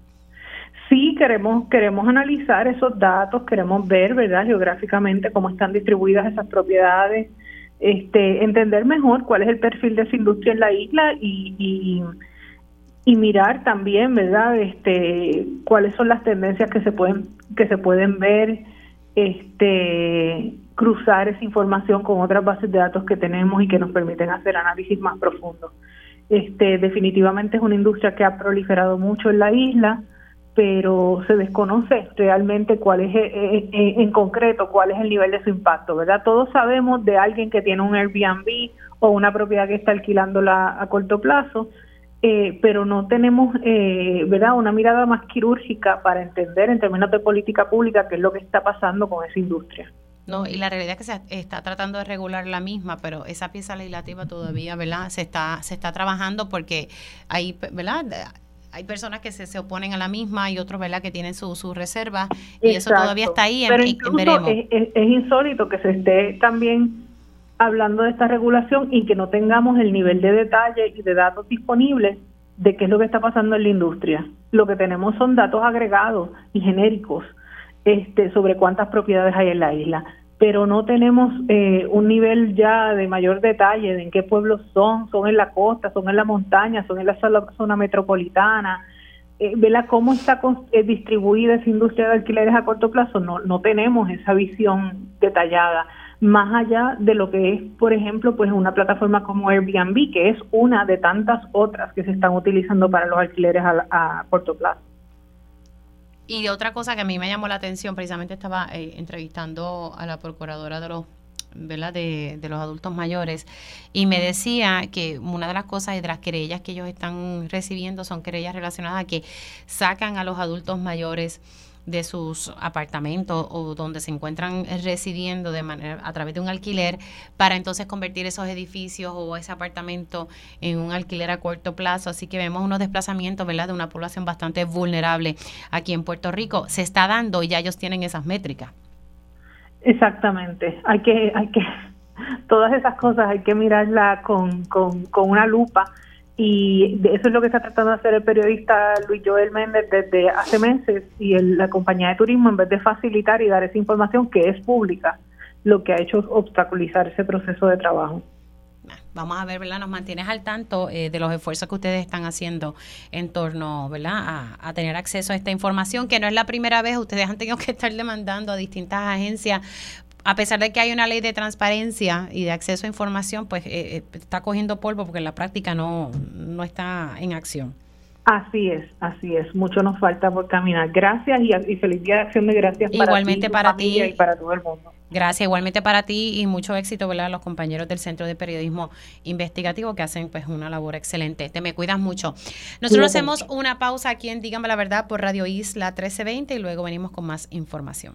Sí, queremos, queremos analizar esos datos, queremos ver, ¿verdad?, geográficamente cómo están distribuidas esas propiedades, este, entender mejor cuál es el perfil de esa industria en la isla y y mirar también, ¿verdad? Este, cuáles son las tendencias que se pueden que se pueden ver, este, cruzar esa información con otras bases de datos que tenemos y que nos permiten hacer análisis más profundos. Este, definitivamente es una industria que ha proliferado mucho en la isla, pero se desconoce realmente cuál es eh, eh, eh, en concreto cuál es el nivel de su impacto, ¿verdad? Todos sabemos de alguien que tiene un Airbnb o una propiedad que está alquilándola a corto plazo, eh, pero no tenemos eh, verdad una mirada más quirúrgica para entender en términos de política pública qué es lo que está pasando con esa industria. No, y la realidad es que se está tratando de regular la misma, pero esa pieza legislativa todavía, ¿verdad? Se está se está trabajando porque hay, ¿verdad? Hay personas que se, se oponen a la misma y otros, ¿verdad? Que tienen sus su reservas y eso todavía está ahí. Pero veremos. es insólito que se esté también hablando de esta regulación y que no tengamos el nivel de detalle y de datos disponibles de qué es lo que está pasando en la industria. Lo que tenemos son datos agregados y genéricos este, sobre cuántas propiedades hay en la isla, pero no tenemos eh, un nivel ya de mayor detalle de en qué pueblos son, son en la costa, son en la montaña, son en la zona metropolitana, eh, cómo está eh, distribuida esa industria de alquileres a corto plazo, no, no tenemos esa visión detallada más allá de lo que es, por ejemplo, pues una plataforma como Airbnb, que es una de tantas otras que se están utilizando para los alquileres a, corto plazo. Y otra cosa que a mí me llamó la atención, precisamente estaba eh, entrevistando a la procuradora de los ¿verdad? De, de, los adultos mayores y me decía que una de las cosas y de las querellas que ellos están recibiendo son querellas relacionadas a que sacan a los adultos mayores de sus apartamentos o donde se encuentran residiendo de manera a través de un alquiler para entonces convertir esos edificios o ese apartamento en un alquiler a corto plazo. Así que vemos unos desplazamientos, ¿verdad?, de una población bastante vulnerable aquí en Puerto Rico. Se está dando y ya ellos tienen esas métricas. Exactamente. Hay que hay que todas esas cosas hay que mirarla con, con, con una lupa y eso es lo que está tratando de hacer el periodista Luis Joel Méndez desde hace meses y la compañía de turismo en vez de facilitar y dar esa información que es pública, lo que ha hecho es obstaculizar ese proceso de trabajo. Vamos a ver, ¿verdad? Nos mantienes al tanto eh, de los esfuerzos que ustedes están haciendo en torno, ¿verdad? A, a, tener acceso a esta información, que no es la primera vez, ustedes han tenido que estar demandando a distintas agencias a pesar de que hay una ley de transparencia y de acceso a información, pues eh, eh, está cogiendo polvo porque en la práctica no, no está en acción. Así es, así es. Mucho nos falta por caminar. Gracias y, feliz día de acción de gracias igualmente para ti, y para todo el mundo. Gracias, igualmente para ti y mucho éxito, ¿verdad? A los compañeros del Centro de Periodismo Investigativo que hacen pues una labor excelente. Te me cuidas mucho. Nosotros hacemos una pausa aquí en Dígame la Verdad por Radio Isla 1320 y luego venimos con más información.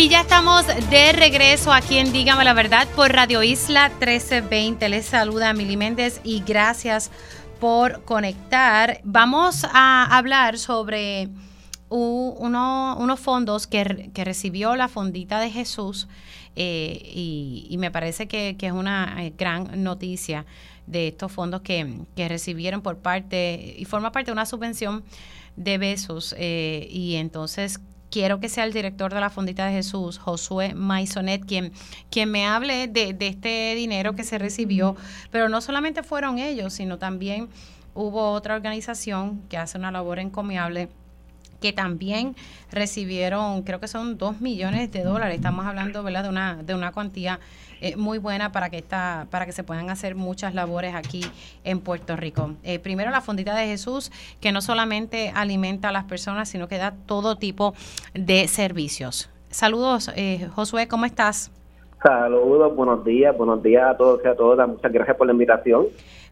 Y ya estamos de regreso aquí en Dígame la Verdad por Radio Isla 1320. Les saluda Mili Méndez y gracias por conectar. Vamos a hablar sobre unos fondos que, recibió la Fondita de Jesús eh, y, me parece que, es una eh, gran noticia de estos fondos que, recibieron por parte y forma parte de una subvención de besos eh, y entonces quiero que sea el director de la Fondita de Jesús, Josué Maisonet, quien, quien me hable de, de este dinero que se recibió. Pero no solamente fueron ellos, sino también hubo otra organización que hace una labor encomiable que también recibieron, creo que son dos millones de dólares. Estamos hablando, ¿verdad?, de una, de una cuantía eh, muy buena para que esta, para que se puedan hacer muchas labores aquí en Puerto Rico. Eh, primero la Fondita de Jesús, que no solamente alimenta a las personas, sino que da todo tipo de servicios. Saludos, eh, Josué, ¿cómo estás? Saludos, buenos días, buenos días a todos y a todas. Muchas gracias por la invitación.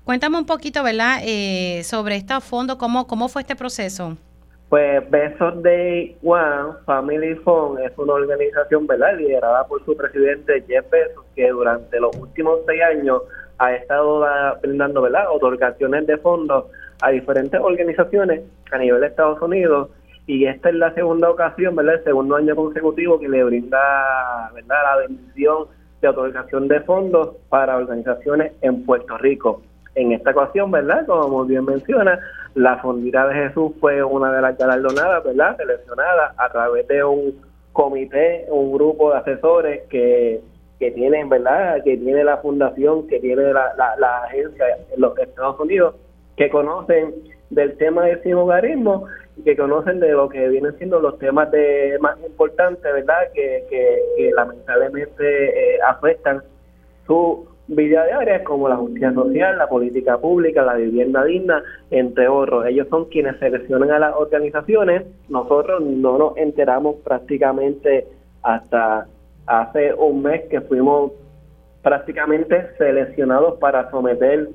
Cuéntame un poquito, ¿verdad?, sobre este fondo, ¿cómo, cómo fue este proceso? Pues Besos Day One Family Fund es una organización ¿verdad? liderada por su presidente Jeff Bezos, que durante los últimos seis años ha estado brindando ¿verdad? otorgaciones de fondos a diferentes organizaciones a nivel de Estados Unidos y esta es la segunda ocasión, ¿verdad? el segundo año consecutivo que le brinda ¿verdad? la bendición de otorgación de fondos para organizaciones en Puerto Rico. En esta ocasión, ¿verdad? Como bien menciona, la Fondita de Jesús fue una de las galardonadas, ¿verdad? Seleccionada a través de un comité, un grupo de asesores que, que tienen, ¿verdad? Que tiene la fundación, que tiene la, la, agencia en los Estados Unidos, que conocen del tema del simogarismo y que conocen de lo que vienen siendo los temas de más importantes, ¿verdad? Que, que, lamentablemente eh, afectan su vida de áreas como la justicia social, la política pública, la vivienda digna, entre otros. Ellos son quienes seleccionan a las organizaciones. Nosotros no nos enteramos prácticamente hasta hace un mes que fuimos prácticamente seleccionados para someter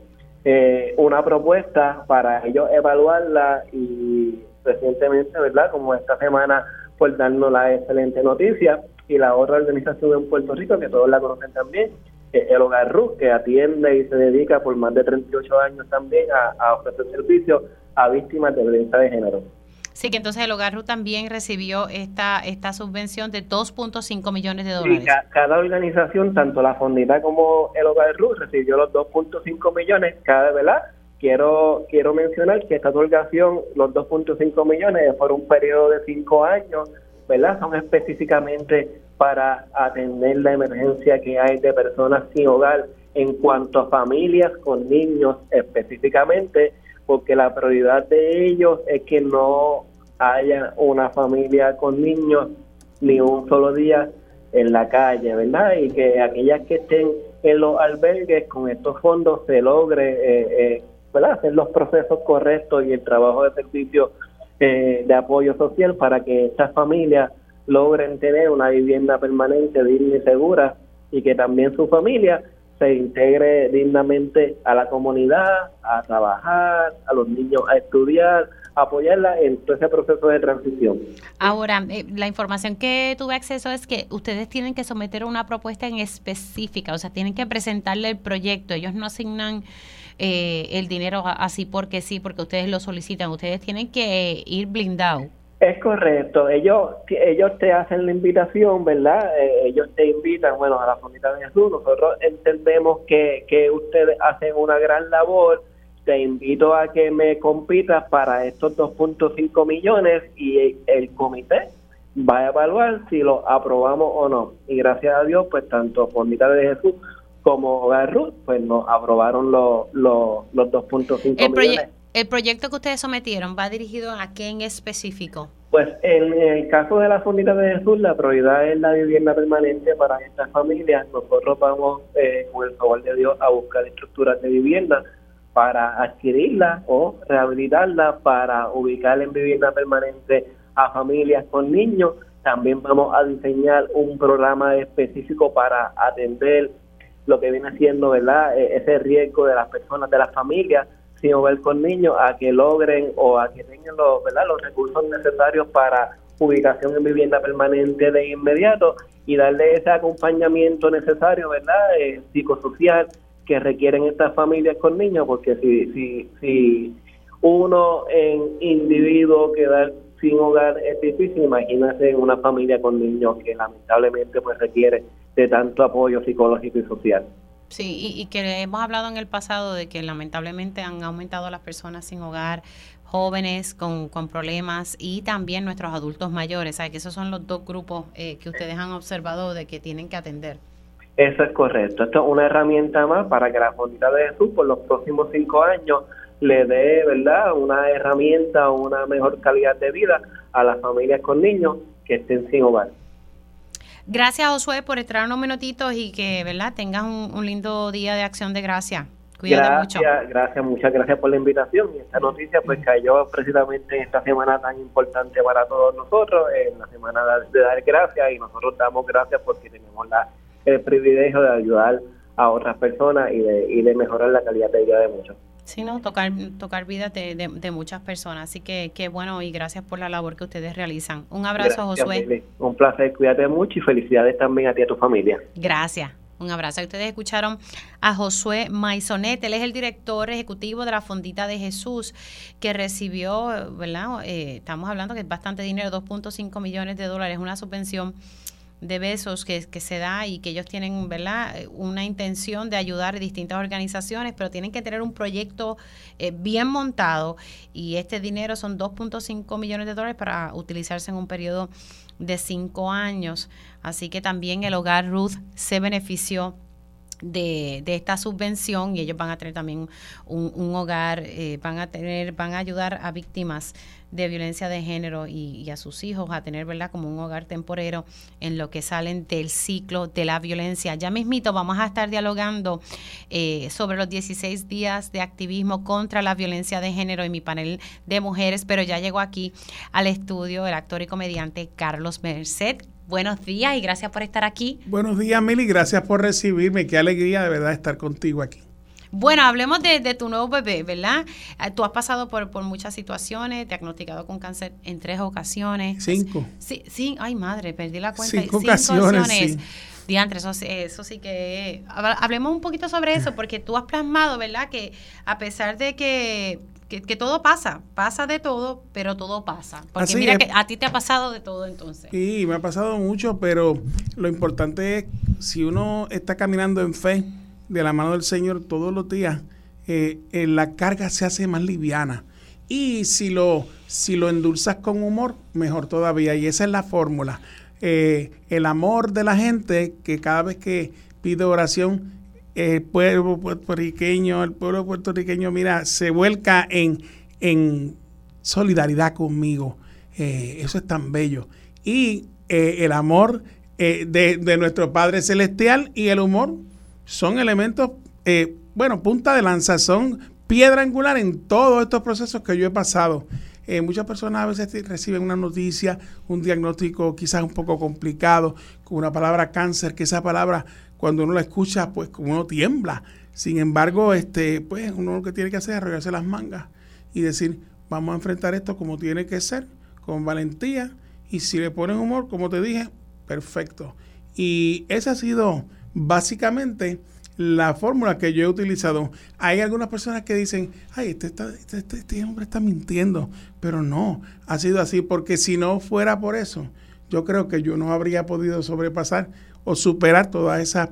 eh, una propuesta para ellos evaluarla y recientemente, ¿verdad? Como esta semana, por darnos la excelente noticia y la otra organización en Puerto Rico, que todos la conocen también, el Hogar RUS, que atiende y se dedica por más de 38 años también a, ofrecer servicios a víctimas de violencia de género. Sí, que entonces el Hogar RUS también recibió esta esta subvención de 2.5 millones de dólares. cada organización, tanto la Fondita como el Hogar RUS, recibió los 2.5 millones cada, ¿verdad? Quiero, quiero mencionar que esta otorgación, los 2.5 millones, por un periodo de 5 años, ¿verdad? Son específicamente para atender la emergencia que hay de personas sin hogar en cuanto a familias con niños específicamente, porque la prioridad de ellos es que no haya una familia con niños ni un solo día en la calle, ¿verdad? Y que aquellas que estén en los albergues con estos fondos se logre, eh, eh, ¿verdad? Hacer los procesos correctos y el trabajo de servicio eh, de apoyo social para que estas familias logren tener una vivienda permanente, digna y segura y que también su familia se integre dignamente a la comunidad, a trabajar, a los niños a estudiar, apoyarla en todo ese proceso de transición. Ahora, eh, la información que tuve acceso es que ustedes tienen que someter una propuesta en específica, o sea, tienen que presentarle el proyecto, ellos no asignan eh, el dinero así porque sí, porque ustedes lo solicitan, ustedes tienen que ir blindados. Es correcto, ellos ellos te hacen la invitación, ¿verdad? Eh, ellos te invitan, bueno, a la Fondita de Jesús, nosotros entendemos que, que ustedes hacen una gran labor, te invito a que me compitas para estos 2.5 millones y el comité va a evaluar si lo aprobamos o no. Y gracias a Dios, pues tanto Fondita de Jesús como Hogar Ruth, pues nos aprobaron los, los, los 2.5 millones. ¿El proyecto que ustedes sometieron va dirigido a qué específico? Pues en el caso de la Fondita de Jesús, la prioridad es la vivienda permanente para estas familias. Nosotros vamos, eh, con el favor de Dios, a buscar estructuras de vivienda para adquirirla o rehabilitarla para ubicar en vivienda permanente a familias con niños. También vamos a diseñar un programa específico para atender lo que viene siendo verdad e-, ese riesgo de las personas, de las familias hogar con niños, a que logren o a que tengan los, ¿verdad? los recursos necesarios para ubicación en vivienda permanente de inmediato y darle ese acompañamiento necesario, ¿verdad? Eh, psicosocial que requieren estas familias con niños, porque si, si, si uno en individuo quedar sin hogar es difícil, imagínate en una familia con niños que lamentablemente pues requiere de tanto apoyo psicológico y social. Sí, y, que hemos hablado en el pasado de que lamentablemente han aumentado las personas sin hogar, jóvenes con, con problemas y también nuestros adultos mayores. ¿sabes? Que esos son los dos grupos eh, que ustedes han observado de que tienen que atender. Eso es correcto. Esto es una herramienta más para que la Junta de Jesús por los próximos cinco años le dé, ¿verdad?, una herramienta o una mejor calidad de vida a las familias con niños que estén sin hogar. Gracias, Josué, por entrar unos minutitos y que, ¿verdad?, tengas un, lindo día de acción de gracia. Cuídate gracias, Gracias, muchas gracias por la invitación. Y esta noticia pues cayó precisamente en esta semana tan importante para todos nosotros, en la semana de dar gracias y nosotros damos gracias porque tenemos la el privilegio de ayudar a otras personas y de, y de mejorar la calidad de vida de muchos. Sí, no, tocar, tocar vida de, de, muchas personas. Así que qué bueno y gracias por la labor que ustedes realizan. Un abrazo, Josué. Un placer, cuídate mucho y felicidades también a ti y a tu familia. Gracias. Un abrazo. Ustedes escucharon a Josué Maisonet, él es el director ejecutivo de la Fondita de Jesús, que recibió, ¿verdad? Eh, estamos hablando que es bastante dinero, 2.5 millones de dólares, una subvención de besos que, se da y que ellos tienen, ¿verdad?, una intención de ayudar a distintas organizaciones, pero tienen que tener un proyecto eh, bien montado y este dinero son 2.5 millones de dólares para utilizarse en un periodo de cinco años. Así que también el hogar Ruth se benefició de, de, esta subvención y ellos van a tener también un, hogar, eh, van a tener, van a ayudar a víctimas de violencia de género y, a sus hijos a tener, ¿verdad?, como un hogar temporero en lo que salen del ciclo de la violencia. Ya mismito vamos a estar dialogando eh, sobre los 16 días de activismo contra la violencia de género en mi panel de mujeres, pero ya llegó aquí al estudio el actor y comediante Carlos Merced. Buenos días y gracias por estar aquí. Buenos días, Mili, gracias por recibirme. Qué alegría de verdad estar contigo aquí. Bueno, hablemos de, tu nuevo bebé, ¿verdad? Eh, tú has pasado por, muchas situaciones, diagnosticado con cáncer en tres ocasiones. Cinco. Sí, sí, ay madre, perdí la cuenta. Cinco, ocasiones. Sí. Diantre, eso, eso sí que... Hablemos un poquito sobre eso, porque tú has plasmado, ¿verdad? Que a pesar de que que, todo pasa, pasa de todo, pero todo pasa. Porque mira que a ti te ha pasado de todo entonces. Sí, me ha pasado mucho, pero lo importante es si uno está caminando en fe, de la mano del Señor todos los días, eh, eh, la carga se hace más liviana. Y si lo, si lo endulzas con humor, mejor todavía. Y esa es la fórmula. Eh, el amor de la gente, que cada vez que pide oración, el pueblo puertorriqueño, el pueblo puertorriqueño, mira, se vuelca en, en solidaridad conmigo. eso es tan bello. Y el amor de, de nuestro Padre Celestial y el humor son elementos, eh, bueno, punta de lanza, son piedra angular en todos estos procesos que yo he pasado. Eh, muchas personas a veces reciben una noticia, un diagnóstico quizás un poco complicado, con una palabra cáncer, que esa palabra cuando uno la escucha, pues como uno tiembla. Sin embargo, este, pues uno lo que tiene que hacer es arreglarse las mangas y decir, vamos a enfrentar esto como tiene que ser, con valentía, y si le ponen humor, como te dije, perfecto. Y ese ha sido básicamente la fórmula que yo he utilizado. Hay algunas personas que dicen, ay, este, este, este, este, hombre está mintiendo, pero no, ha sido así, porque si no fuera por eso, yo creo que yo no habría podido sobrepasar o superar todas esas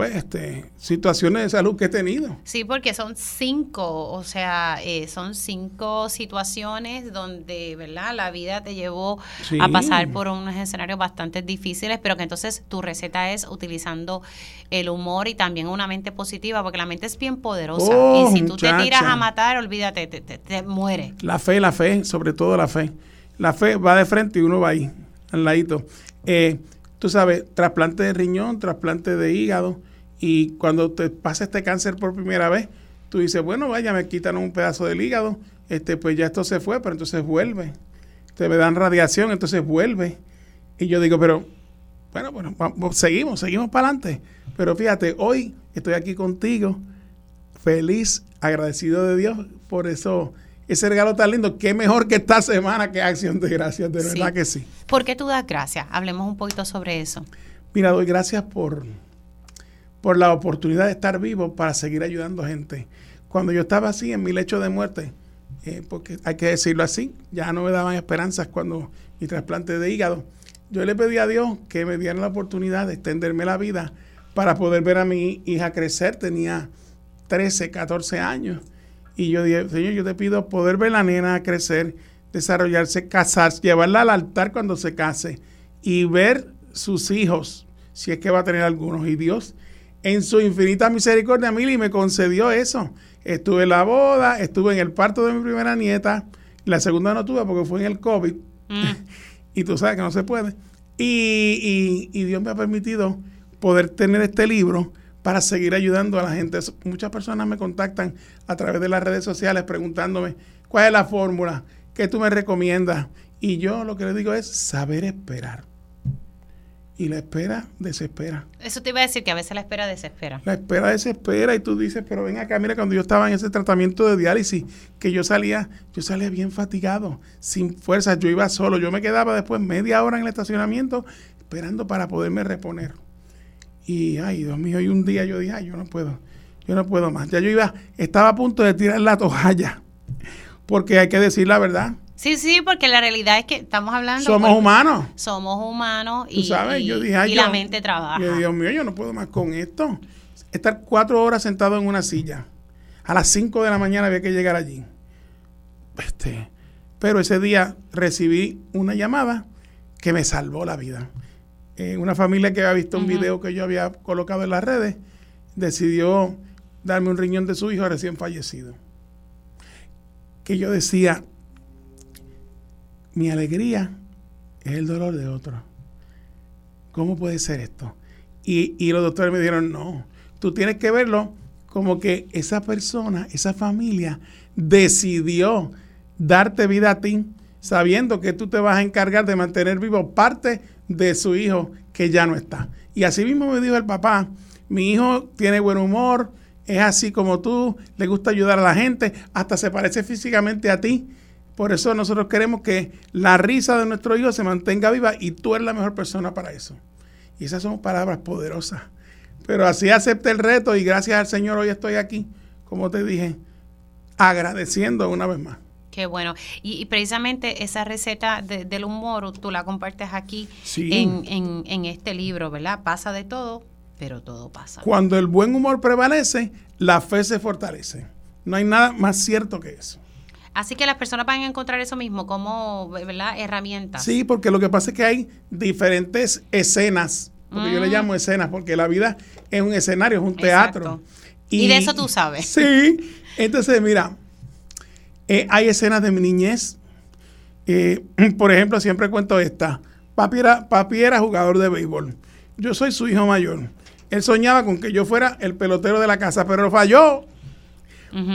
pues, este, situaciones de salud que he tenido. Sí, porque son cinco, o sea, eh, son cinco situaciones donde, ¿verdad? La vida te llevó a pasar por unos escenarios bastante difíciles, pero que entonces tu receta es utilizando el humor y también una mente positiva, porque la mente es bien poderosa. Oh, y si tú te tiras a matar, olvídate, te, te, muere. La fe, la fe, sobre todo la fe. La fe va de frente y uno va ahí, al ladito. Eh, tú sabes, trasplante de riñón, trasplante de hígado, y cuando te pasa este cáncer por primera vez, tú dices, bueno, vaya, me quitan un pedazo del hígado, este, pues ya esto se fue, pero entonces vuelve. Te me dan radiación, entonces vuelve. Y yo digo, pero, bueno, bueno, vamos, seguimos, seguimos para adelante. Pero fíjate, hoy estoy aquí contigo, feliz, agradecido de Dios por eso, ese regalo tan lindo. Qué mejor que esta semana que acción de gracias, de verdad que sí. ¿Por qué tú das gracias? Hablemos un poquito sobre eso. Mira, doy gracias por, por la oportunidad de estar vivo para seguir ayudando a gente. Cuando yo estaba así en mi lecho de muerte, eh, porque hay que decirlo así, ya no me daban esperanzas cuando mi trasplante de hígado. Yo le pedí a Dios que me diera la oportunidad de extenderme la vida para poder ver a mi hija crecer. Tenía 13, 14 años. Y yo dije, Señor, yo te pido poder ver a la nena crecer, desarrollarse, casarse, llevarla al altar cuando se case y ver sus hijos, si es que va a tener algunos. Y Dios, en su infinita misericordia, Mili, me concedió eso. Estuve en la boda, estuve en el parto de mi primera nieta. La segunda no tuve porque fue en el COVID. Mm. y tú sabes que no se puede. Y, y, Dios me ha permitido poder tener este libro para seguir ayudando a la gente. Muchas personas me contactan a través de las redes sociales preguntándome cuál es la fórmula, qué tú me recomiendas. Y yo lo que les digo es saber esperar y la espera desespera. Eso te iba a decir que a veces la espera desespera. La espera desespera y tú dices, pero ven acá, mira, cuando yo estaba en ese tratamiento de diálisis, que yo salía, yo salía bien fatigado, sin fuerzas, yo iba solo, yo me quedaba después media hora en el estacionamiento esperando para poderme reponer. Y, ay, Dios mío, y un día yo dije, ay, yo no puedo, yo no puedo más. Ya yo iba, estaba a punto de tirar la toalla, porque hay que decir la verdad, Sí, sí, porque la realidad es que estamos hablando. Somos humanos. Somos humanos y, la mente trabaja. Dios mío, yo no puedo más con esto. Estar cuatro horas sentado en una silla. A las cinco de la mañana había que llegar allí. Este, pero ese día recibí una llamada que me salvó la vida. Eh, una familia que había visto un video que yo había colocado en las redes decidió darme un riñón de su hijo recién fallecido. Que yo decía, mi alegría es el dolor de otro. ¿Cómo puede ser esto? Y, los doctores me dijeron, no, tú tienes que verlo como que esa persona, esa familia, decidió darte vida a ti, sabiendo que tú te vas a encargar de mantener vivo parte de su hijo que ya no está. Y así mismo me dijo el papá, mi hijo tiene buen humor, es así como tú, le gusta ayudar a la gente, hasta se parece físicamente a ti. Por eso nosotros queremos que la risa de nuestro hijo se mantenga viva y tú eres la mejor persona para eso. Y esas son palabras poderosas. Pero así acepté el reto y gracias al Señor hoy estoy aquí, como te dije, agradeciendo una vez más. Qué bueno. Y, precisamente esa receta del humor tú la compartes aquí en, en este libro, ¿verdad? Pasa de todo, pero todo pasa. Cuando el buen humor prevalece, la fe se fortalece. No hay nada más cierto que eso. Así que las personas van a encontrar eso mismo como ¿verdad? herramientas. Sí, porque lo que pasa es que hay diferentes escenas, porque yo le mm. llamo escenas, porque la vida es un escenario, es un teatro. Y, de eso tú sabes. Sí, entonces mira, eh, hay escenas de mi niñez. Eh, por ejemplo, siempre cuento esta. Papi era, papi era jugador de béisbol. Yo soy su hijo mayor. Él soñaba con que yo fuera el pelotero de la casa, pero falló.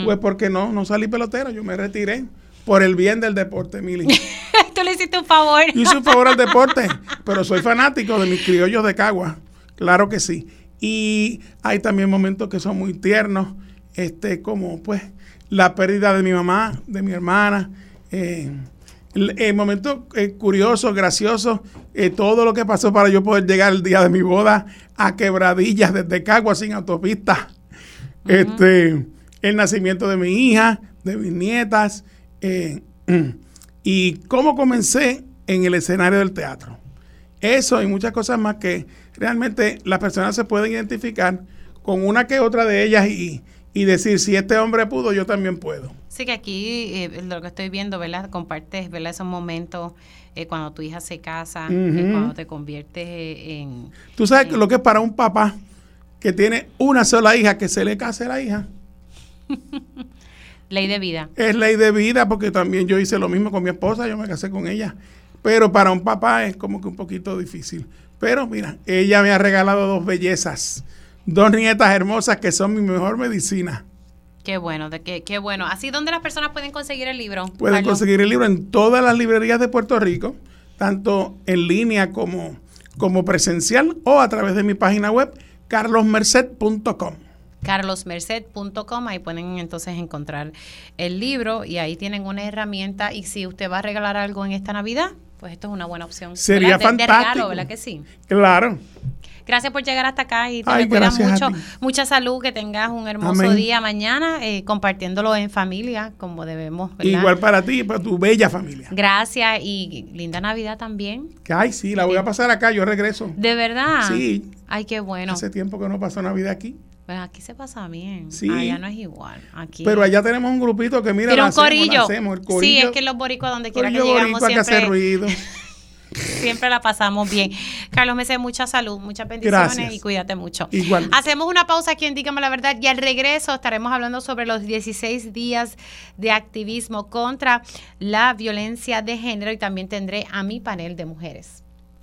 Pues porque no, no salí pelotero, yo me retiré por el bien del deporte, Mili. Tú le hiciste un favor. hice un favor al deporte, pero soy fanático de mis criollos de Cagua, claro que sí. Y hay también momentos que son muy tiernos, este, como pues la pérdida de mi mamá, de mi hermana, eh, el, momento eh, curioso, gracioso, eh, todo lo que pasó para yo poder llegar el día de mi boda a quebradillas desde Cagua sin autopista. Este el nacimiento de mi hija, de mis nietas, eh, y cómo comencé en el escenario del teatro. Eso y muchas cosas más que realmente las personas se pueden identificar con una que otra de ellas y, decir, si este hombre pudo, yo también puedo. Sí, que aquí eh, lo que estoy viendo, ¿verdad? Compartes, ¿verdad? Esos momentos eh, cuando tu hija se casa, cuando te conviertes en... Tú sabes lo que es para un papá que tiene una sola hija, que se le case la hija. ley de vida. Es ley de vida porque también yo hice lo mismo con mi esposa, yo me casé con ella. Pero para un papá es como que un poquito difícil. Pero mira, ella me ha regalado dos bellezas, dos nietas hermosas que son mi mejor medicina. Qué bueno, de qué, qué bueno. Así, ¿dónde las personas pueden conseguir el libro? Pueden Carlos? conseguir el libro en todas las librerías de Puerto Rico, tanto en línea como, como presencial o a través de mi página web carlosmerced.com. carlosmerced.com, ahí pueden entonces encontrar el libro y ahí tienen una herramienta y si usted va a regalar algo en esta Navidad, pues esto es una buena opción. Sería fantástico. regalo, ¿verdad que sí? Claro. Gracias por llegar hasta acá y te Ay, mucho. Mucha salud, que tengas un hermoso Amén. día mañana, eh, compartiéndolo en familia, como debemos. ¿verdad? Igual para ti y para tu bella familia. Gracias y linda Navidad también. Ay, sí, la voy a pasar acá, yo regreso. De verdad. Sí. Ay, qué bueno. Hace tiempo que no pasó Navidad aquí. Pues aquí se pasa bien. Sí. Allá no es igual. Aquí. Pero allá tenemos un grupito que mira, la un hacemos, corillo. hacemos, el Sí, corillo. es que los boricuas donde quiera que llegamos boricua que hace siempre, ruido. siempre la pasamos bien. Carlos Mese, mucha salud, muchas bendiciones Gracias. y cuídate mucho. Igual. Hacemos una pausa aquí en Dígame la Verdad y al regreso estaremos hablando sobre los 16 días de activismo contra la violencia de género y también tendré a mi panel de mujeres.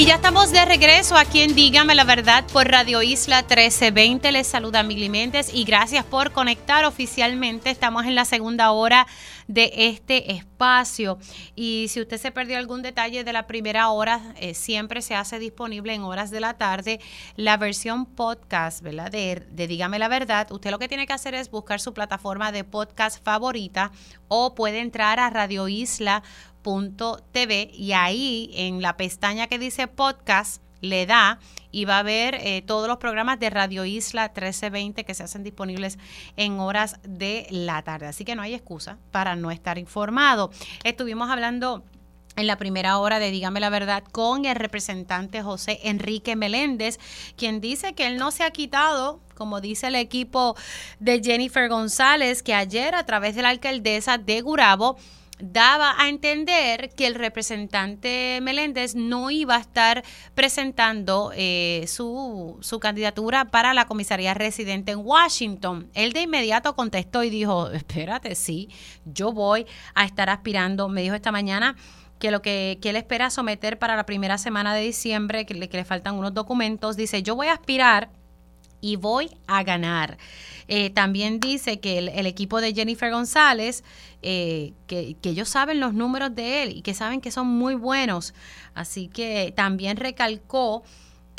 Y ya estamos de regreso aquí en Dígame la Verdad por Radio Isla 1320. Les saluda Mili y gracias por conectar oficialmente. Estamos en la segunda hora de este espacio. Y si usted se perdió algún detalle de la primera hora, eh, siempre se hace disponible en horas de la tarde la versión podcast, ¿verdad? De, de Dígame la Verdad. Usted lo que tiene que hacer es buscar su plataforma de podcast favorita o puede entrar a Radio Isla TV y ahí en la pestaña que dice podcast le da y va a ver eh, todos los programas de Radio Isla 1320 que se hacen disponibles en horas de la tarde. Así que no hay excusa para no estar informado. Estuvimos hablando en la primera hora de Dígame la Verdad con el representante José Enrique Meléndez, quien dice que él no se ha quitado, como dice el equipo de Jennifer González, que ayer a través de la alcaldesa de Gurabo daba a entender que el representante Meléndez no iba a estar presentando eh, su, su candidatura para la comisaría residente en Washington. Él de inmediato contestó y dijo, espérate, sí, yo voy a estar aspirando, me dijo esta mañana que lo que, que él espera someter para la primera semana de diciembre, que le, que le faltan unos documentos, dice, yo voy a aspirar y voy a ganar. Eh, también dice que el, equipo de Jennifer González, eh, que, que ellos saben los números de él y que saben que son muy buenos. Así que también recalcó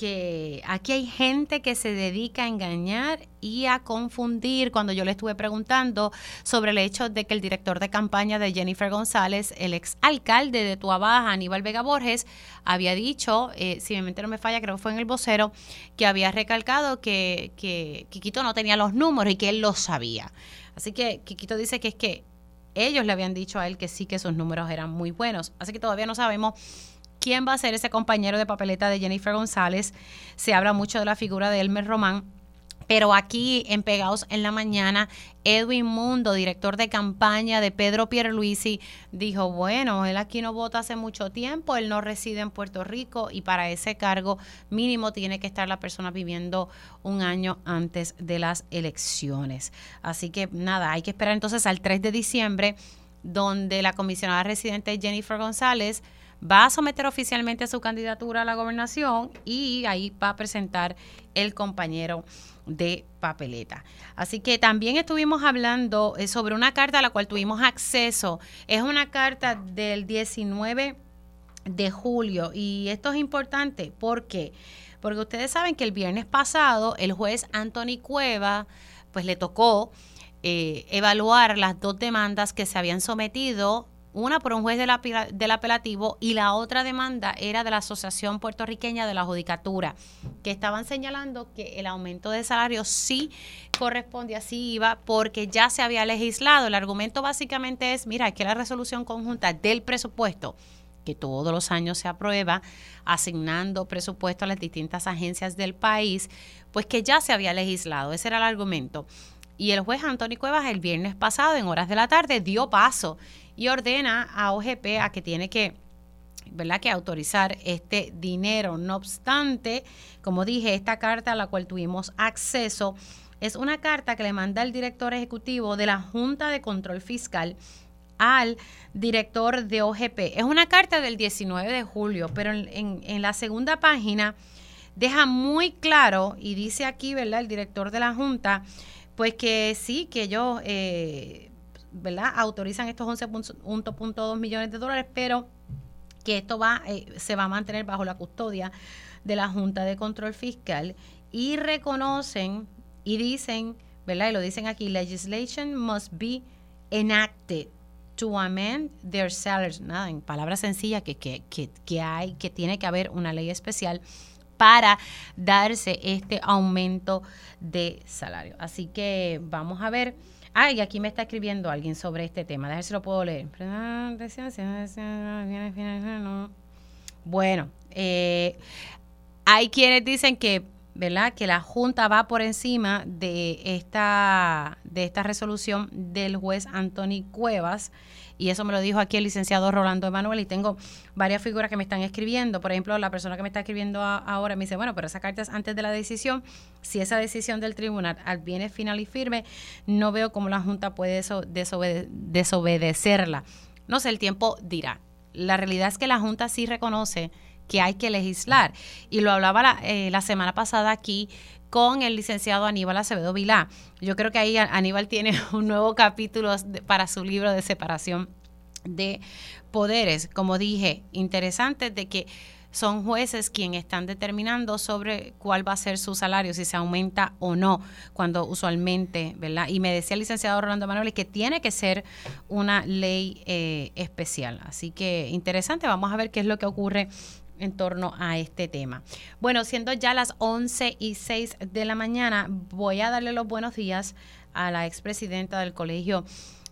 que aquí hay gente que se dedica a engañar y a confundir. Cuando yo le estuve preguntando sobre el hecho de que el director de campaña de Jennifer González, el ex alcalde de Tuabaja, Aníbal Vega Borges, había dicho, eh, si mi mente no me falla, creo que fue en el vocero, que había recalcado que, que Quiquito no tenía los números y que él los sabía. Así que Quiquito dice que es que ellos le habían dicho a él que sí que sus números eran muy buenos. Así que todavía no sabemos quién va a ser ese compañero de papeleta de Jennifer González. Se habla mucho de la figura de Elmer Román. Pero aquí en Pegados en la Mañana, Edwin Mundo, director de campaña de Pedro Pierluisi, dijo, bueno, él aquí no vota hace mucho tiempo, él no reside en Puerto Rico y para ese cargo mínimo tiene que estar la persona viviendo un año antes de las elecciones. Así que nada, hay que esperar entonces al 3 de diciembre, donde la comisionada residente Jennifer González va a someter oficialmente su candidatura a la gobernación y ahí va a presentar el compañero de papeleta. Así que también estuvimos hablando eh, sobre una carta a la cual tuvimos acceso. Es una carta del 19 de julio y esto es importante porque porque ustedes saben que el viernes pasado el juez Anthony Cueva pues le tocó eh, evaluar las dos demandas que se habían sometido una por un juez del, apela- del apelativo y la otra demanda era de la Asociación Puertorriqueña de la Judicatura, que estaban señalando que el aumento de salario sí corresponde, así iba, porque ya se había legislado. El argumento básicamente es, mira, que la resolución conjunta del presupuesto que todos los años se aprueba, asignando presupuesto a las distintas agencias del país, pues que ya se había legislado. Ese era el argumento. Y el juez Antonio Cuevas el viernes pasado, en horas de la tarde, dio paso y ordena a OGP a que tiene que ¿verdad? que autorizar este dinero. No obstante, como dije, esta carta a la cual tuvimos acceso es una carta que le manda el director ejecutivo de la Junta de Control Fiscal al director de OGP. Es una carta del 19 de julio, pero en, la segunda página deja muy claro, y dice aquí, ¿verdad? El director de la Junta, pues que sí, que ellos, eh, ¿verdad? Autorizan estos 11.2 millones de dólares, pero que esto va, eh, se va a mantener bajo la custodia de la Junta de Control Fiscal y reconocen y dicen, ¿verdad? Y lo dicen aquí, legislation must be enacted to amend their salaries. Nada, en palabras sencillas, que, que, que, que hay, que tiene que haber una ley especial para darse este aumento de salario. Así que vamos a ver. Ah, aquí me está escribiendo alguien sobre este tema. Déjame si lo puedo leer. Bueno, eh, hay quienes dicen que ¿verdad? Que la Junta va por encima de esta, de esta resolución del juez Anthony Cuevas. Y eso me lo dijo aquí el licenciado Rolando Emanuel. Y tengo varias figuras que me están escribiendo. Por ejemplo, la persona que me está escribiendo ahora me dice, bueno, pero esa carta es antes de la decisión. Si esa decisión del tribunal viene final y firme, no veo cómo la Junta puede desobedecerla. No sé, el tiempo dirá. La realidad es que la Junta sí reconoce que hay que legislar. Y lo hablaba la, eh, la semana pasada aquí con el licenciado Aníbal Acevedo Vilá. Yo creo que ahí Aníbal tiene un nuevo capítulo para su libro de separación de poderes. Como dije, interesante de que son jueces quienes están determinando sobre cuál va a ser su salario, si se aumenta o no, cuando usualmente, ¿verdad? Y me decía el licenciado Rolando Manuel que tiene que ser una ley eh, especial. Así que interesante, vamos a ver qué es lo que ocurre en torno a este tema. Bueno, siendo ya las 11 y 6 de la mañana, voy a darle los buenos días a la expresidenta del Colegio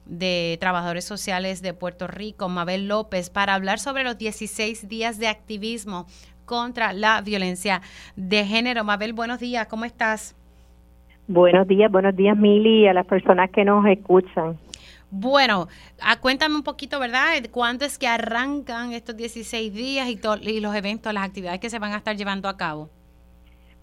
de Trabajadores Sociales de Puerto Rico, Mabel López, para hablar sobre los 16 días de activismo contra la violencia de género. Mabel, buenos días, ¿cómo estás? Buenos días, buenos días, Mili, y a las personas que nos escuchan. Bueno, ah, cuéntame un poquito, ¿verdad? ¿Cuándo es que arrancan estos 16 días y, y los eventos, las actividades que se van a estar llevando a cabo?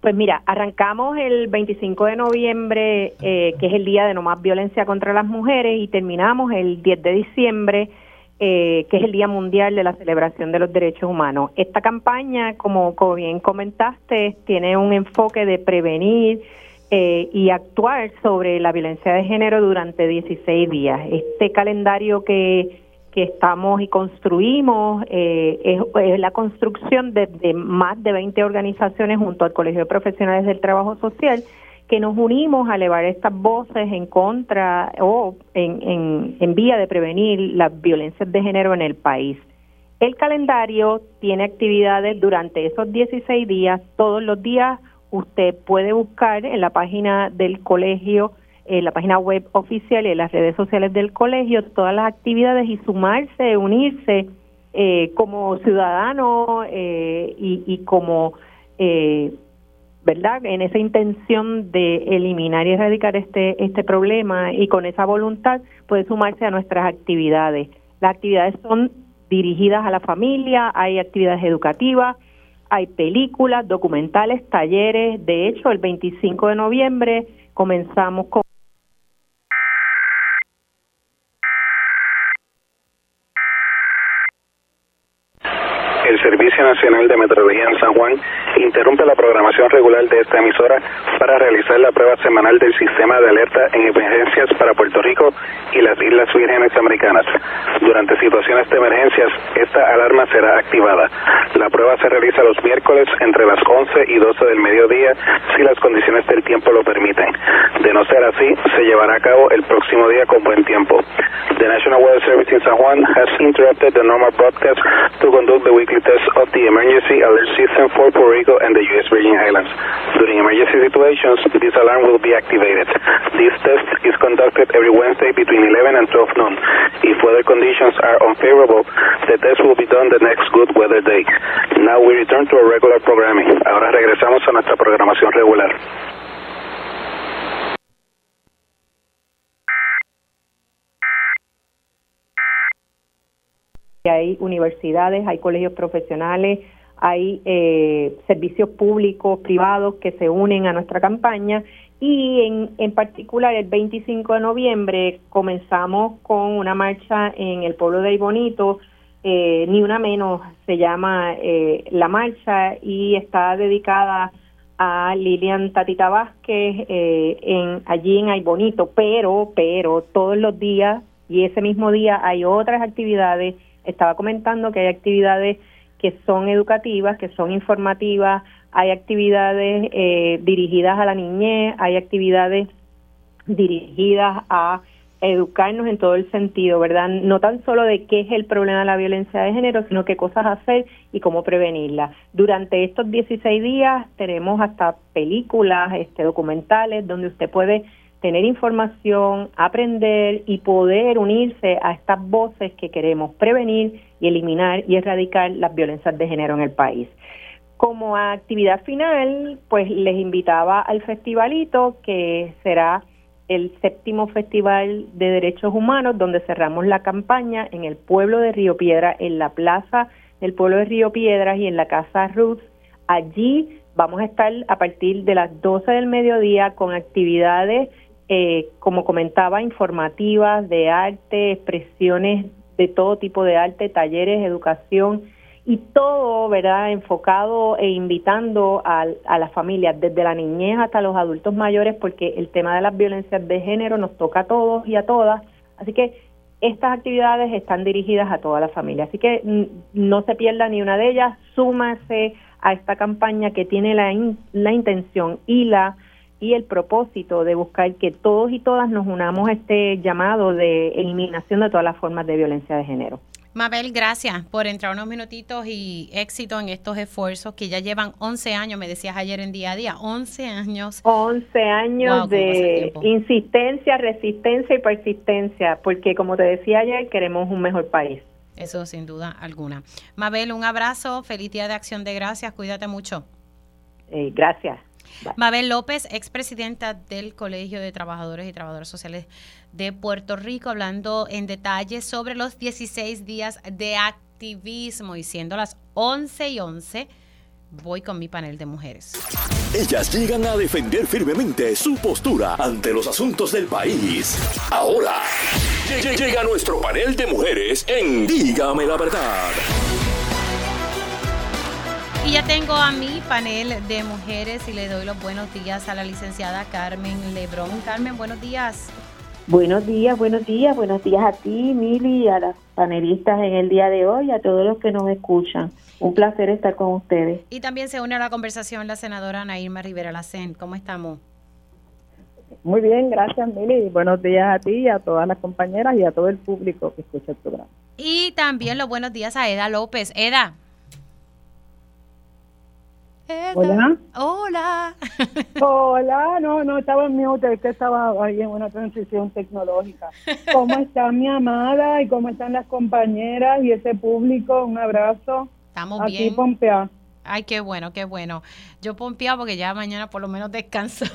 Pues mira, arrancamos el 25 de noviembre, eh, que es el Día de No Más Violencia contra las Mujeres, y terminamos el 10 de diciembre, eh, que es el Día Mundial de la Celebración de los Derechos Humanos. Esta campaña, como, como bien comentaste, tiene un enfoque de prevenir, eh, y actuar sobre la violencia de género durante 16 días. Este calendario que, que estamos y construimos eh, es, la construcción de, más de 20 organizaciones junto al Colegio de Profesionales del Trabajo Social que nos unimos a elevar estas voces en contra o en, en, en vía de prevenir las violencias de género en el país. El calendario tiene actividades durante esos 16 días, todos los días usted puede buscar en la página del colegio, en la página web oficial y en las redes sociales del colegio todas las actividades y sumarse, unirse eh, como ciudadano eh, y, como, eh, ¿verdad? En esa intención de eliminar y erradicar este, este problema y con esa voluntad puede sumarse a nuestras actividades. Las actividades son dirigidas a la familia, hay actividades educativas, hay películas, documentales, talleres. De hecho, el 25 de noviembre comenzamos con el Servicio Nacional de Meteorología en San Juan interrumpe la programación regular de esta emisora para realizar la prueba semanal del sistema de alerta en emergencias para Puerto Rico y las Islas Vírgenes Americanas. Durante situaciones de emergencias, esta alarma será activada. La prueba se realiza los miércoles entre las 11 y 12 del mediodía si las condiciones del tiempo lo permiten. De no ser así, se llevará a cabo el próximo día con buen tiempo. The National Weather Service in San Juan has interrupted the normal broadcast to conduct the weekly test of the emergency alert system for Puerto Rico and the U.S. Virgin Islands. During emergency situations, this alarm will be activated. This test is conducted every Wednesday between 11 and 12 noon. If weather conditions are unfavorable, the test will be done the next good weather day. Now we return to our regular programming. Ahora regresamos a nuestra programación regular. Hay universidades, hay colegios profesionales, hay eh, servicios públicos, privados que se unen a nuestra campaña. Y en, en particular el 25 de noviembre comenzamos con una marcha en el pueblo de Ibonito, eh, ni una menos se llama eh, la marcha y está dedicada a Lilian Tatita Vázquez eh, en, allí en Aybonito, pero, pero todos los días y ese mismo día hay otras actividades, estaba comentando que hay actividades que son educativas, que son informativas, hay actividades eh, dirigidas a la niñez, hay actividades dirigidas a educarnos en todo el sentido, ¿verdad? No tan solo de qué es el problema de la violencia de género, sino qué cosas hacer y cómo prevenirla. Durante estos 16 días tenemos hasta películas, este, documentales, donde usted puede tener información, aprender y poder unirse a estas voces que queremos prevenir y eliminar y erradicar las violencias de género en el país. Como actividad final, pues les invitaba al festivalito que será el séptimo Festival de Derechos Humanos, donde cerramos la campaña en el pueblo de Río Piedra, en la plaza del pueblo de Río Piedras y en la casa Ruth. Allí vamos a estar a partir de las 12 del mediodía con actividades, eh, como comentaba, informativas, de arte, expresiones de todo tipo de arte, talleres, educación y todo, ¿verdad?, enfocado e invitando a, a las familias, desde la niñez hasta los adultos mayores, porque el tema de las violencias de género nos toca a todos y a todas. Así que estas actividades están dirigidas a toda la familia. Así que no se pierda ni una de ellas, súmase a esta campaña que tiene la, la intención y la y el propósito de buscar que todos y todas nos unamos a este llamado de eliminación de todas las formas de violencia de género. Mabel, gracias por entrar unos minutitos y éxito en estos esfuerzos que ya llevan 11 años, me decías ayer en día a día, 11 años. 11 años de insistencia, resistencia y persistencia, porque como te decía ayer, queremos un mejor país. Eso sin duda alguna. Mabel, un abrazo, feliz día de acción de gracias, cuídate mucho. Eh, gracias. Mabel López, expresidenta del Colegio de Trabajadores y Trabajadoras Sociales de Puerto Rico, hablando en detalle sobre los 16 días de activismo y siendo las 11 y 11 voy con mi panel de mujeres. Ellas llegan a defender firmemente su postura ante los asuntos del país. Ahora, llega nuestro panel de mujeres en Dígame la verdad. Y ya tengo a mi panel de mujeres y le doy los buenos días a la licenciada Carmen Lebrón. Carmen, buenos días. Buenos días, buenos días, buenos días a ti, Mili, a las panelistas en el día de hoy, a todos los que nos escuchan. Un placer estar con ustedes. Y también se une a la conversación la senadora Nairma Rivera Lacen. ¿Cómo estamos? Muy bien, gracias, Mili. Buenos días a ti, a todas las compañeras y a todo el público que escucha el programa. Y también los buenos días a Eda López. Eda, Hola. Hola. Hola, no, no estaba en mute, que estaba ahí en una transición tecnológica. ¿Cómo está mi amada y cómo están las compañeras y ese público? Un abrazo. Estamos Aquí bien. Pompea. Ay, qué bueno, qué bueno. Yo pompeado porque ya mañana por lo menos descanso.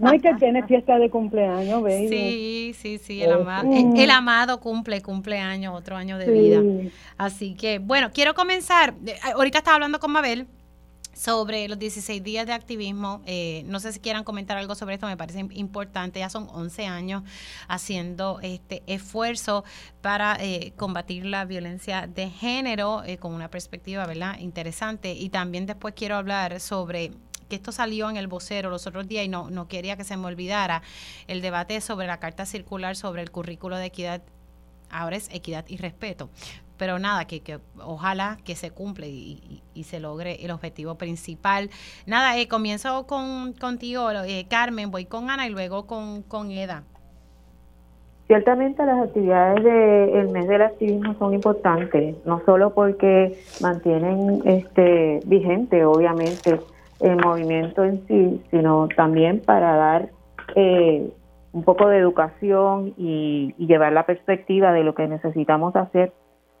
No hay que tener fiesta de cumpleaños, baby. Sí, sí, sí, el, Eh, amado, mm. el amado cumple, cumpleaños, otro año de Sí. vida. Así que, bueno, quiero comenzar. eh, Ahorita estaba hablando con Mabel sobre los 16 días de activismo. Eh, no sé si quieran comentar algo sobre esto, me parece im- importante. Ya son 11 años haciendo este esfuerzo para eh, combatir la violencia de género eh, con una perspectiva, ¿verdad? Interesante. Y también después quiero hablar sobre que esto salió en el vocero los otros días y no, no quería que se me olvidara el debate sobre la carta circular sobre el currículo de equidad ahora es equidad y respeto. Pero nada, que, que ojalá que se cumple y, se logre el objetivo principal. Nada, eh, comienzo con, contigo, eh, Carmen, voy con Ana y luego con, con Eda. Ciertamente las actividades del mes del activismo son importantes, no solo porque mantienen este vigente, obviamente, el movimiento en sí, sino también para dar eh, un poco de educación y llevar la perspectiva de lo que necesitamos hacer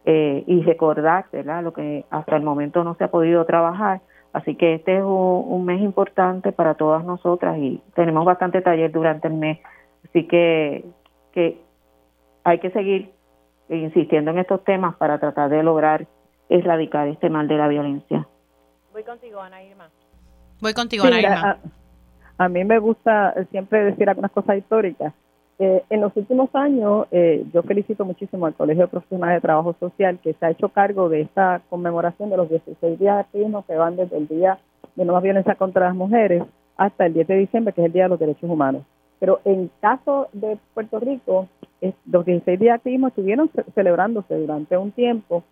eh, y recordar, ¿verdad? Lo que hasta el momento no se ha podido trabajar. Así que este es un, un mes importante para todas nosotras y tenemos bastante taller durante el mes. Así que, que hay que seguir insistiendo en estos temas para tratar de lograr erradicar este mal de la violencia. Voy contigo, Ana Irma. Voy contigo, Ana Irma. A, mí me gusta siempre decir algunas cosas históricas. Eh, en los últimos años, eh, yo felicito muchísimo al Colegio Profesional de Trabajo Social que se ha hecho cargo de esta conmemoración de los 16 días de activismo que van desde el Día de No Más Violencia contra las Mujeres hasta el 10 de diciembre, que es el Día de los Derechos Humanos. Pero en caso de Puerto Rico, los 16 días de activismo estuvieron celebrándose durante un tiempo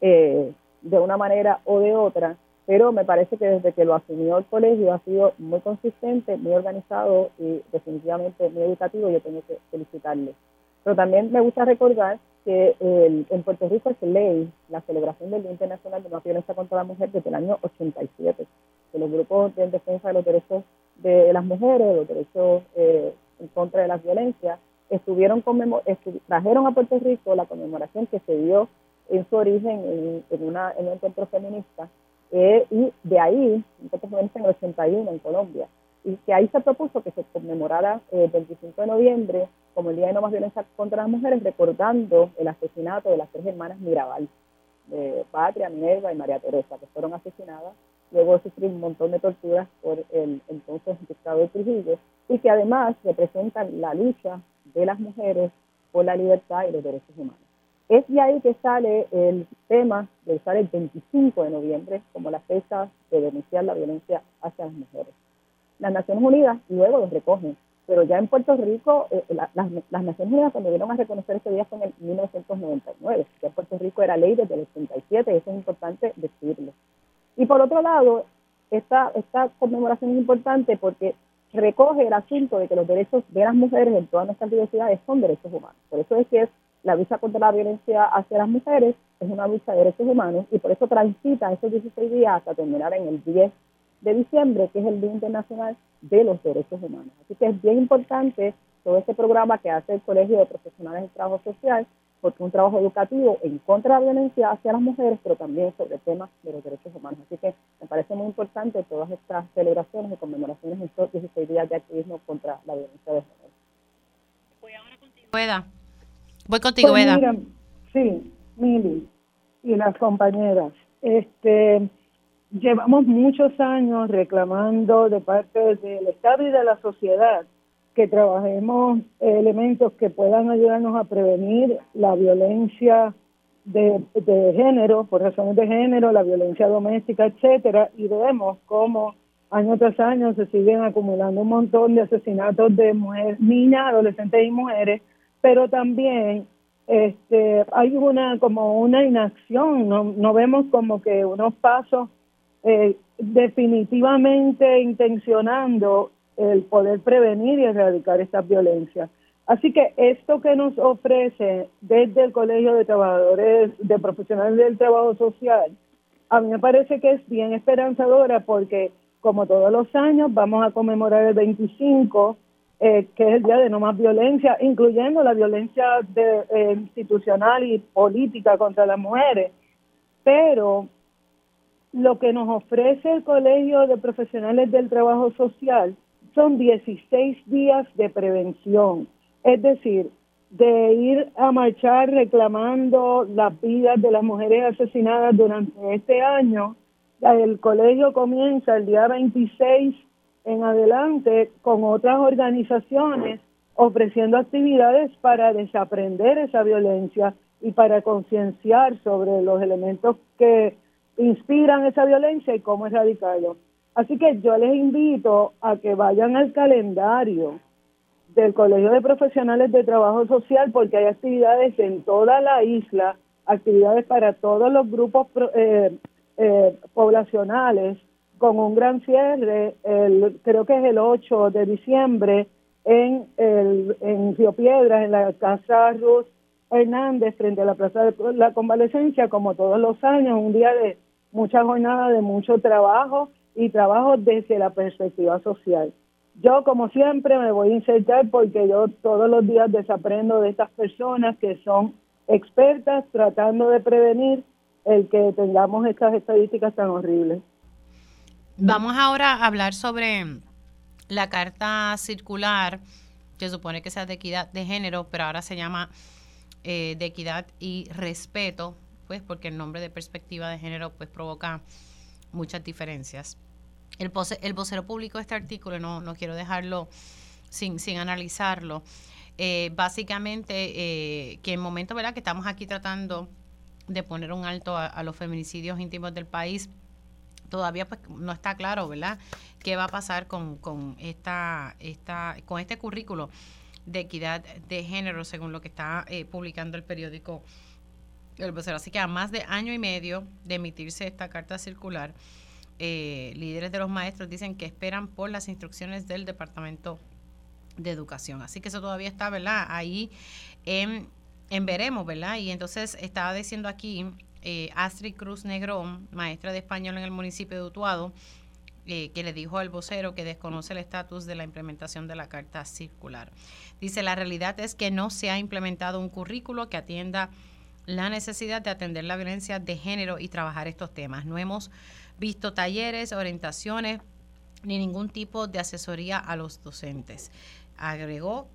eh, de una manera o de otra, pero me parece que desde que lo asumió el colegio ha sido muy consistente, muy organizado y definitivamente muy educativo. Yo tengo que felicitarle. Pero también me gusta recordar que en Puerto Rico es ley la celebración del Día Internacional de la Violencia contra la Mujer desde el año 87, que los grupos de defensa de los derechos de las mujeres, los derechos eh, en contra de las violencias, estuvieron trajeron a Puerto Rico la conmemoración que se dio en su origen en, una, en un encuentro feminista eh, y de ahí, feminista en el 81 en Colombia, y que ahí se propuso que se conmemorara el 25 de noviembre como el Día de No Más Violencia contra las Mujeres, recordando el asesinato de las tres hermanas Mirabal, de Patria, Minerva y María Teresa, que fueron asesinadas. Luego sufrir un montón de torturas por el entonces dictador Trujillo, y que además representan la lucha de las mujeres por la libertad y los derechos humanos. Es de ahí que sale el tema de usar el 25 de noviembre como la fecha de denunciar la violencia hacia las mujeres. Las Naciones Unidas luego lo recogen, pero ya en Puerto Rico, eh, las, Naciones Unidas cuando vieron a reconocer este día fue en el 1999, ya en Puerto Rico era ley desde el 87, y eso es importante decirlo. Y por otro lado, esta, esta conmemoración es importante porque recoge el asunto de que los derechos de las mujeres en todas nuestras diversidades son derechos humanos. Por eso es que la lucha contra la violencia hacia las mujeres es una lucha de derechos humanos y por eso transita esos 16 días hasta terminar en el 10 de diciembre, que es el Día Internacional de los Derechos Humanos. Así que es bien importante todo este programa que hace el Colegio de Profesionales de Trabajo Social, porque es un trabajo educativo en contra de la violencia hacia las mujeres, pero también sobre temas de los derechos humanos. Así que me parece muy importante todas estas celebraciones y conmemoraciones en estos 16 días de activismo contra la violencia de género. Voy ahora. Voy contigo, pues Eda. sí, Mili y las compañeras. Este, llevamos muchos años reclamando de parte del Estado y de la sociedad que trabajemos elementos que puedan ayudarnos a prevenir la violencia de, género, por razones de género, la violencia doméstica, etcétera, y vemos cómo año tras año se siguen acumulando un montón de asesinatos de mujeres, niñas, adolescentes y mujeres, pero también este hay una como una inacción, no, no vemos como que unos pasos eh, definitivamente intencionando el poder prevenir y erradicar estas violencias. Así que esto que nos ofrece desde el Colegio de Trabajadores, de Profesionales del Trabajo Social, a mí me parece que es bien esperanzadora porque como todos los años vamos a conmemorar el 25, eh, que es el Día de No Más Violencia, incluyendo la violencia eh, institucional y política contra las mujeres. Pero lo que nos ofrece el Colegio de Profesionales del Trabajo Social son 16 días de prevención, es decir, de ir a marchar reclamando las vidas de las mujeres asesinadas durante este año. El colegio comienza el día 26 en adelante con otras organizaciones ofreciendo actividades para desaprender esa violencia y para concienciar sobre los elementos que inspiran esa violencia y cómo erradicarlo. Así que yo les invito a que vayan al calendario del Colegio de Profesionales de Trabajo Social porque hay actividades en toda la isla, actividades para todos los grupos eh, eh, poblacionales con un gran cierre, el, creo que es el 8 de diciembre en, el, en Río Piedras, en la Casa Ruth Hernández, frente a la Plaza de la Convalecencia, como todos los años, un día de mucha jornada, de mucho trabajo y trabajo desde la perspectiva social. Yo, como siempre, me voy a insertar porque yo todos los días desaprendo de estas personas que son expertas tratando de prevenir el que tengamos estas estadísticas tan horribles. Vamos ahora a hablar sobre la carta circular, que supone que sea de equidad de género, pero ahora se llama eh, de equidad y respeto, pues porque el nombre de perspectiva de género pues provoca muchas diferencias. El, el vocero público de este artículo, no, no quiero dejarlo sin, sin analizarlo, eh, básicamente eh, que en momento ¿verdad? que estamos aquí tratando de poner un alto a, los feminicidios íntimos del país, todavía pues no está claro, ¿verdad? ¿Qué va a pasar con, con, esta, esta, con este currículo de equidad de género, según lo que está eh, publicando el periódico El Vocero? Así que a más de año y medio de emitirse esta carta circular, eh, líderes de los maestros dicen que esperan por las instrucciones del Departamento de Educación. Así que eso todavía está, ¿verdad? Ahí en en veremos, ¿verdad? Y entonces estaba diciendo aquí eh, Astrid Cruz Negrón, maestra de español en el municipio de Utuado, eh, que le dijo al vocero que desconoce el estatus de la implementación de la carta circular. Dice, la realidad es que no se ha implementado un currículo que atienda la necesidad de atender la violencia de género y trabajar estos temas. No hemos visto talleres, orientaciones ni ningún tipo de asesoría a los docentes. Agregó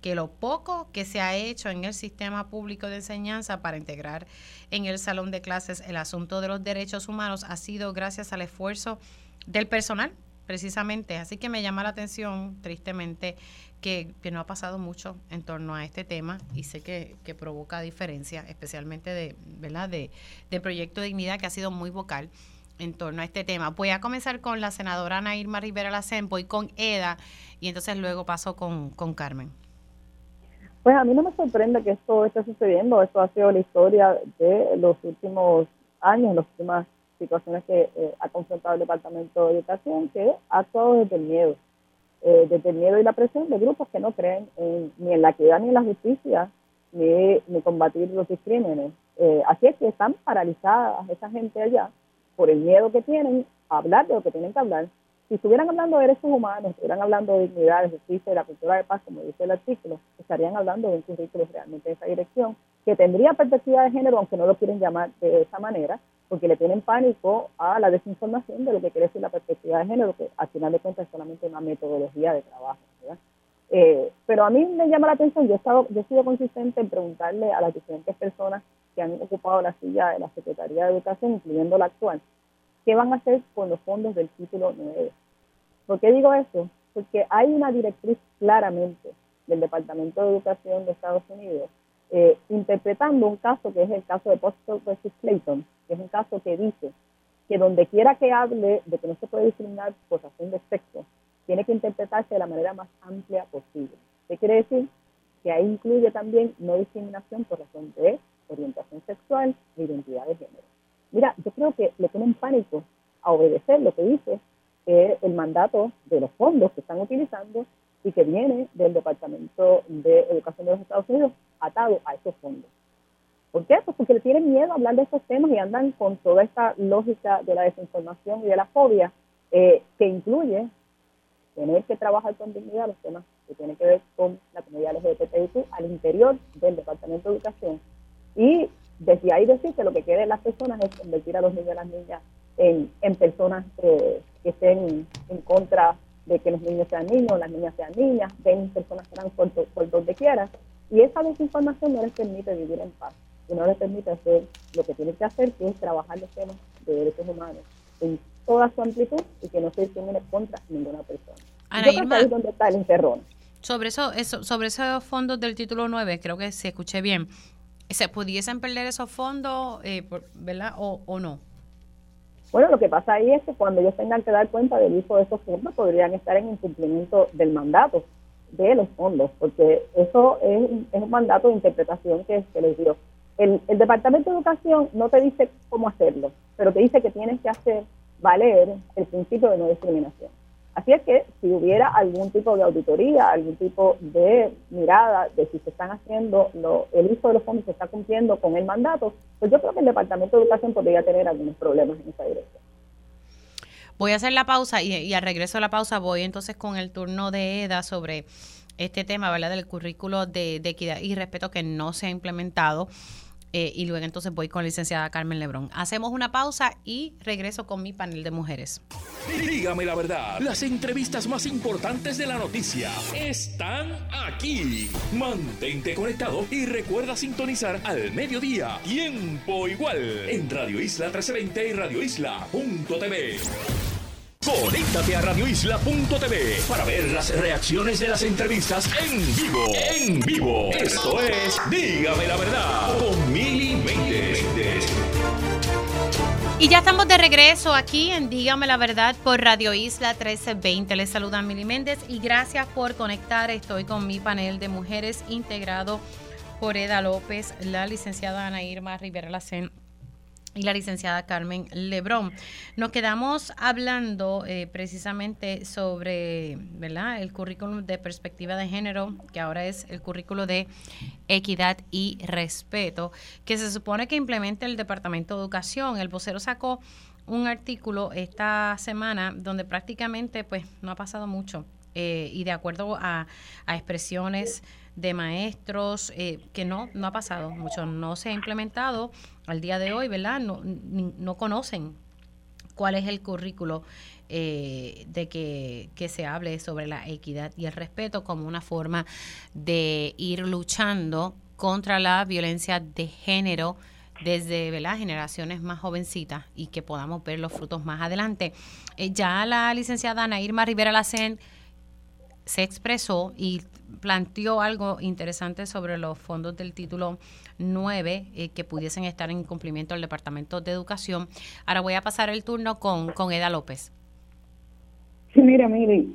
que lo poco que se ha hecho en el sistema público de enseñanza para integrar en el salón de clases el asunto de los derechos humanos ha sido gracias al esfuerzo del personal, precisamente. Así que me llama la atención, tristemente, que, no ha pasado mucho en torno a este tema y sé que, provoca diferencia, especialmente de, ¿verdad? De, de Proyecto Dignidad, que ha sido muy vocal en torno a este tema. Voy a comenzar con la senadora Ana Irma Rivera Lacen, voy con Eda y entonces luego paso con, con Carmen. Pues a mí no me sorprende que esto esté sucediendo. Esto ha sido la historia de los últimos años, las últimas situaciones que eh, ha confrontado el Departamento de Educación, que ha actuado desde el miedo, eh, desde el miedo y la presión de grupos que no creen ni en la equidad ni en la justicia, ni, ni combatir los crímenes. Eh, así es que están paralizadas esa gente allá por el miedo que tienen a hablar de lo que tienen que hablar si estuvieran hablando de derechos humanos, estuvieran hablando de dignidad, de justicia, de la cultura de paz, como dice el artículo, estarían hablando de un currículo realmente de esa dirección, que tendría perspectiva de género, aunque no lo quieren llamar de esa manera, porque le tienen pánico a la desinformación de lo que quiere decir la perspectiva de género, que al final de cuentas es solamente una metodología de trabajo. Eh, pero a mí me llama la atención, yo he, estado, yo he sido consistente en preguntarle a las diferentes personas que han ocupado la silla de la Secretaría de Educación, incluyendo la actual, ¿qué van a hacer con los fondos del título 9? ¿Por qué digo eso? Porque hay una directriz claramente del Departamento de Educación de Estados Unidos eh, interpretando un caso que es el caso de Postal vs. Clayton, que es un caso que dice que donde quiera que hable de que no se puede discriminar por razón de sexo, tiene que interpretarse de la manera más amplia posible. ¿Qué quiere decir? Que ahí incluye también no discriminación por razón de orientación sexual e identidad de género. Mira, yo creo que le ponen pánico a obedecer lo que dice que el mandato de los fondos que están utilizando y que viene del Departamento de Educación de los Estados Unidos atado a esos fondos. ¿Por qué? Pues porque le tienen miedo a hablar de estos temas y andan con toda esta lógica de la desinformación y de la fobia eh, que incluye tener que trabajar con dignidad los temas que tienen que ver con la comunidad LGBTIQ al interior del Departamento de Educación. Y desde ahí decir que lo que quieren las personas es convertir a los niños y a las niñas en, personas que estén en contra de que los niños sean niños, las niñas sean niñas, ven personas trans por, por donde quiera. Y esa desinformación no les permite vivir en paz y no les permite hacer lo que tienen que hacer, que es trabajar los temas de derechos humanos en toda su amplitud y que no se discrimine contra ninguna persona. Ana Yo creo que ahí es donde está el. Sobre eso, eso, sobre esos fondos del título 9, creo que se escuché bien. ¿Se pudiesen perder esos fondos, eh, verdad, o, o no? Bueno, lo que pasa ahí es que cuando ellos tengan que dar cuenta del uso de esos fondos, podrían estar en incumplimiento del mandato de los fondos, porque eso es, un mandato de interpretación que, que les dio. El, el, Departamento de Educación no te dice cómo hacerlo, pero te dice que tienes que hacer valer el principio de no discriminación. Así es que si hubiera algún tipo de auditoría, algún tipo de mirada de si se están haciendo, lo, el uso de los fondos se está cumpliendo con el mandato, pues yo creo que el Departamento de Educación podría tener algunos problemas en esa dirección. Voy a hacer la pausa y, al regreso a la pausa voy entonces con el turno de EDA sobre este tema, ¿verdad? Del currículo de equidad y respeto que no se ha implementado. Eh, y luego entonces voy con la licenciada Carmen Lebrón. Hacemos una pausa y regreso con mi panel de mujeres. Dígame la verdad, las entrevistas más importantes de la noticia están aquí. Mantente conectado y recuerda sintonizar al mediodía, tiempo igual, en Radio Isla 1320 y Radio Isla.tv. Conéctate a radioisla.tv para ver las reacciones de las entrevistas en vivo. En vivo. Esto es Dígame la verdad con Mili Méndez. Y ya estamos de regreso aquí en Dígame la Verdad por Radio Isla 1320. Les saluda Mili Méndez y gracias por conectar. Estoy con mi panel de mujeres integrado por Eda López, la licenciada Ana Irma Rivera Lacen y la licenciada Carmen Lebrón. Nos quedamos hablando eh, precisamente sobre ¿verdad? el currículum de perspectiva de género, que ahora es el currículo de equidad y respeto, que se supone que implementa el Departamento de Educación. El vocero sacó un artículo esta semana donde prácticamente pues no ha pasado mucho. Eh, y de acuerdo a, a expresiones de maestros, eh, que no, no ha pasado mucho, no se ha implementado al día de hoy, ¿verdad? No, no conocen cuál es el currículo eh, de que, que, se hable sobre la equidad y el respeto como una forma de ir luchando contra la violencia de género desde ¿verdad? generaciones más jovencitas y que podamos ver los frutos más adelante. Eh, ya la licenciada Ana Irma Rivera Lacen se expresó y planteó algo interesante sobre los fondos del título 9 eh, que pudiesen estar en cumplimiento del Departamento de Educación. Ahora voy a pasar el turno con, con Eda López. Sí, mira, mire,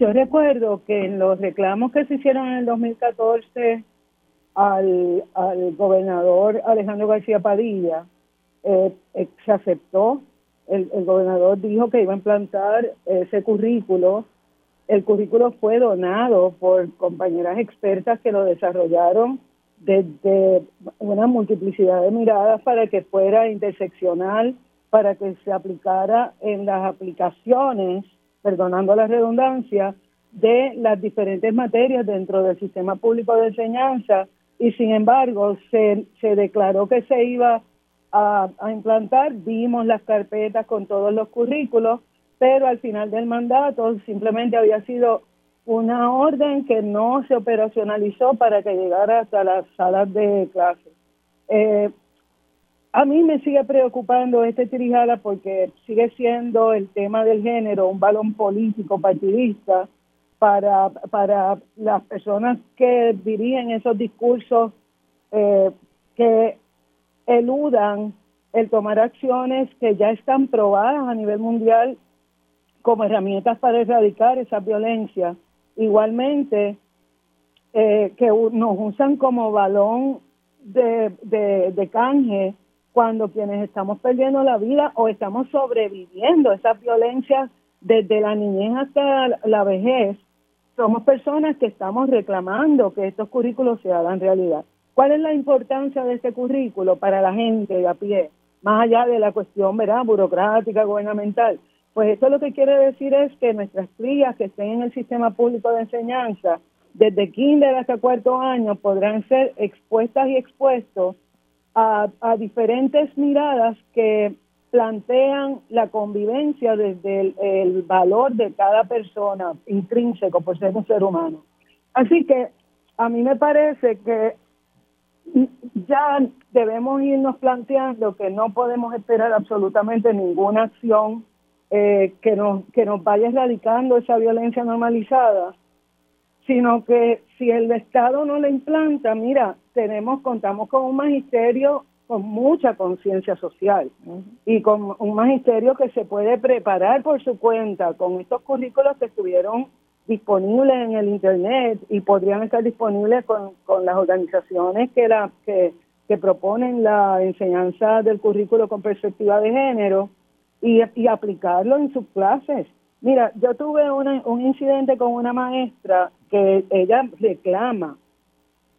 yo recuerdo que en los reclamos que se hicieron en el 2014 al, al gobernador Alejandro García Padilla, eh, eh, se aceptó, el, el gobernador dijo que iba a implantar ese currículo el currículo fue donado por compañeras expertas que lo desarrollaron desde una multiplicidad de miradas para que fuera interseccional, para que se aplicara en las aplicaciones, perdonando la redundancia, de las diferentes materias dentro del sistema público de enseñanza. Y sin embargo se, se declaró que se iba a, a implantar, vimos las carpetas con todos los currículos pero al final del mandato simplemente había sido una orden que no se operacionalizó para que llegara hasta las salas de clase. Eh, a mí me sigue preocupando este tirijala porque sigue siendo el tema del género un balón político partidista para, para las personas que dirigen esos discursos eh, que eludan el tomar acciones que ya están probadas a nivel mundial como herramientas para erradicar esa violencia. Igualmente, eh, que nos usan como balón de, de, canje cuando quienes estamos perdiendo la vida o estamos sobreviviendo esas violencias desde la niñez hasta la vejez, somos personas que estamos reclamando que estos currículos se hagan realidad. ¿Cuál es la importancia de este currículo para la gente de a pie? Más allá de la cuestión ¿verdad? burocrática, gubernamental, pues eso lo que quiere decir es que nuestras crías que estén en el sistema público de enseñanza, desde kinder hasta cuarto año, podrán ser expuestas y expuestos a, diferentes miradas que plantean la convivencia desde el, valor de cada persona intrínseco por ser un ser humano. Así que a mí me parece que ya debemos irnos planteando que no podemos esperar absolutamente ninguna acción eh, que, nos, que nos vaya erradicando esa violencia normalizada, sino que si el Estado no la implanta, mira, tenemos, contamos con un magisterio con mucha conciencia social y con un magisterio que se puede preparar por su cuenta con estos currículos que estuvieron disponibles en el internet y podrían estar disponibles con, con las organizaciones que la que, que proponen la enseñanza del currículo con perspectiva de género y, aplicarlo en sus clases. Mira, yo tuve un incidente con una maestra que ella reclama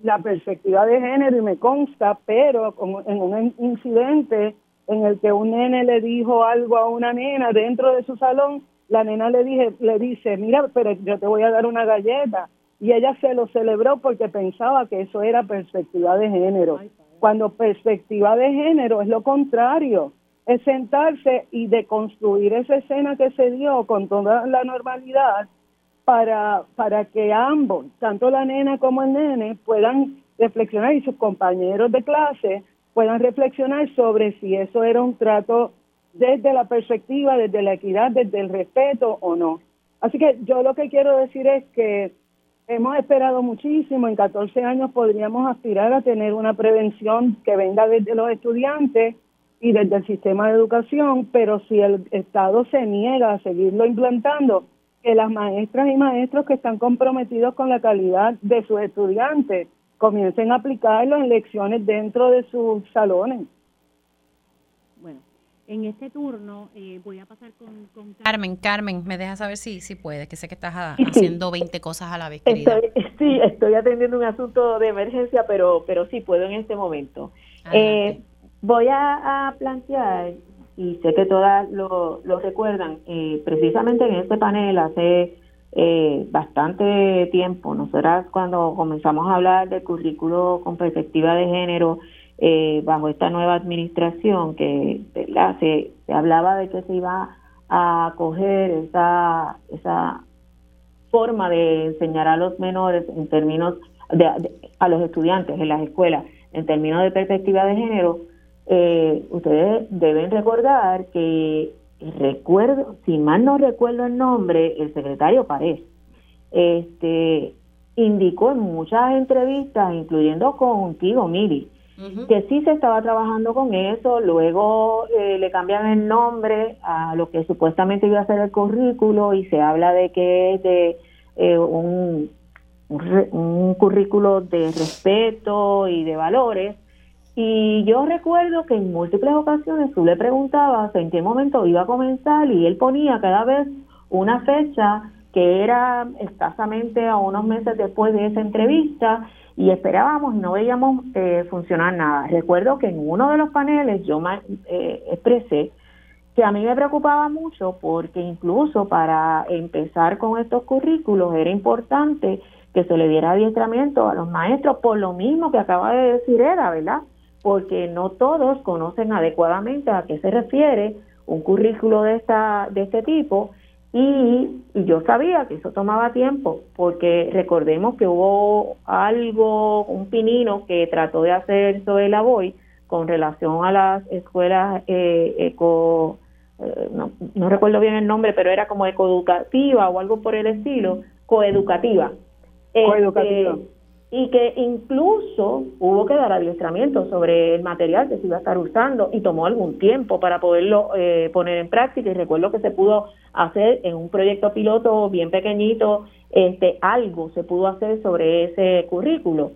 la perspectiva de género y me consta, pero en un incidente en el que un nene le dijo algo a una nena dentro de su salón, la nena le dije, le dice, mira, pero yo te voy a dar una galleta. Y ella se lo celebró porque pensaba que eso era perspectiva de género. cuando perspectiva de género es lo contrario, es sentarse y deconstruir esa escena que se dio con toda la normalidad para, para que ambos, tanto la nena como el nene, puedan reflexionar y sus compañeros de clase puedan reflexionar sobre si eso era un trato desde la perspectiva, desde la equidad, desde el respeto o no. Así que yo lo que quiero decir es que hemos esperado muchísimo, en 14 años podríamos aspirar a tener una prevención que venga desde los estudiantes y desde el sistema de educación, pero si el Estado se niega a seguirlo implantando, que las maestras y maestros que están comprometidos con la calidad de sus estudiantes comiencen a aplicarlo en lecciones dentro de sus salones. Bueno, en este turno eh, voy a pasar con, Carmen. Carmen, me deja saber si, si puedes, que sé que estás haciendo 20 cosas a la vez. Estoy, sí, estoy atendiendo un asunto de emergencia, pero, pero sí puedo en este momento. Eh, voy a, plantear, y sé que todas lo, recuerdan, eh, precisamente en este panel hace eh, bastante tiempo. Nosotras cuando comenzamos a hablar del currículo con perspectiva de género eh, bajo esta nueva administración, que se hablaba de que se iba a coger esa, esa forma de enseñar a los menores en términos de, a los estudiantes en las escuelas en términos de perspectiva de género, eh, ustedes deben recordar que recuerdo, si mal no recuerdo el nombre, el secretario Párez, este, indicó en muchas entrevistas, incluyendo contigo, Miri, que sí se estaba trabajando con eso, luego eh, le cambian el nombre a lo que supuestamente iba a ser el currículo y se habla de que es de eh, un, un currículo de respeto y de valores, y yo recuerdo que en múltiples ocasiones tú le preguntabas en qué momento iba a comenzar y él ponía cada vez una fecha que era escasamente a unos meses después de esa entrevista y esperábamos y no veíamos eh, funcionar nada. Recuerdo que en uno de los paneles yo eh, expresé que a mí me preocupaba mucho porque incluso para empezar con estos currículos era importante que se le diera adiestramiento a los maestros por lo mismo que acaba de decir Era, ¿verdad? Porque no todos conocen adecuadamente a qué se refiere un currículo de esta de este tipo. Y, yo sabía que eso tomaba tiempo porque recordemos que hubo algo un pinino que trató de hacer sobre la voy con relación a las escuelas eh, eco eh, no, recuerdo bien el nombre pero era como ecoeducativa o algo por el estilo coeducativa. Coeducativa. este, y que incluso hubo que dar adiestramiento sobre el material que se iba a estar usando y tomó algún tiempo para poderlo eh, poner en práctica y recuerdo que se pudo hacer en un proyecto piloto bien pequeñito, este algo se pudo hacer sobre ese currículo.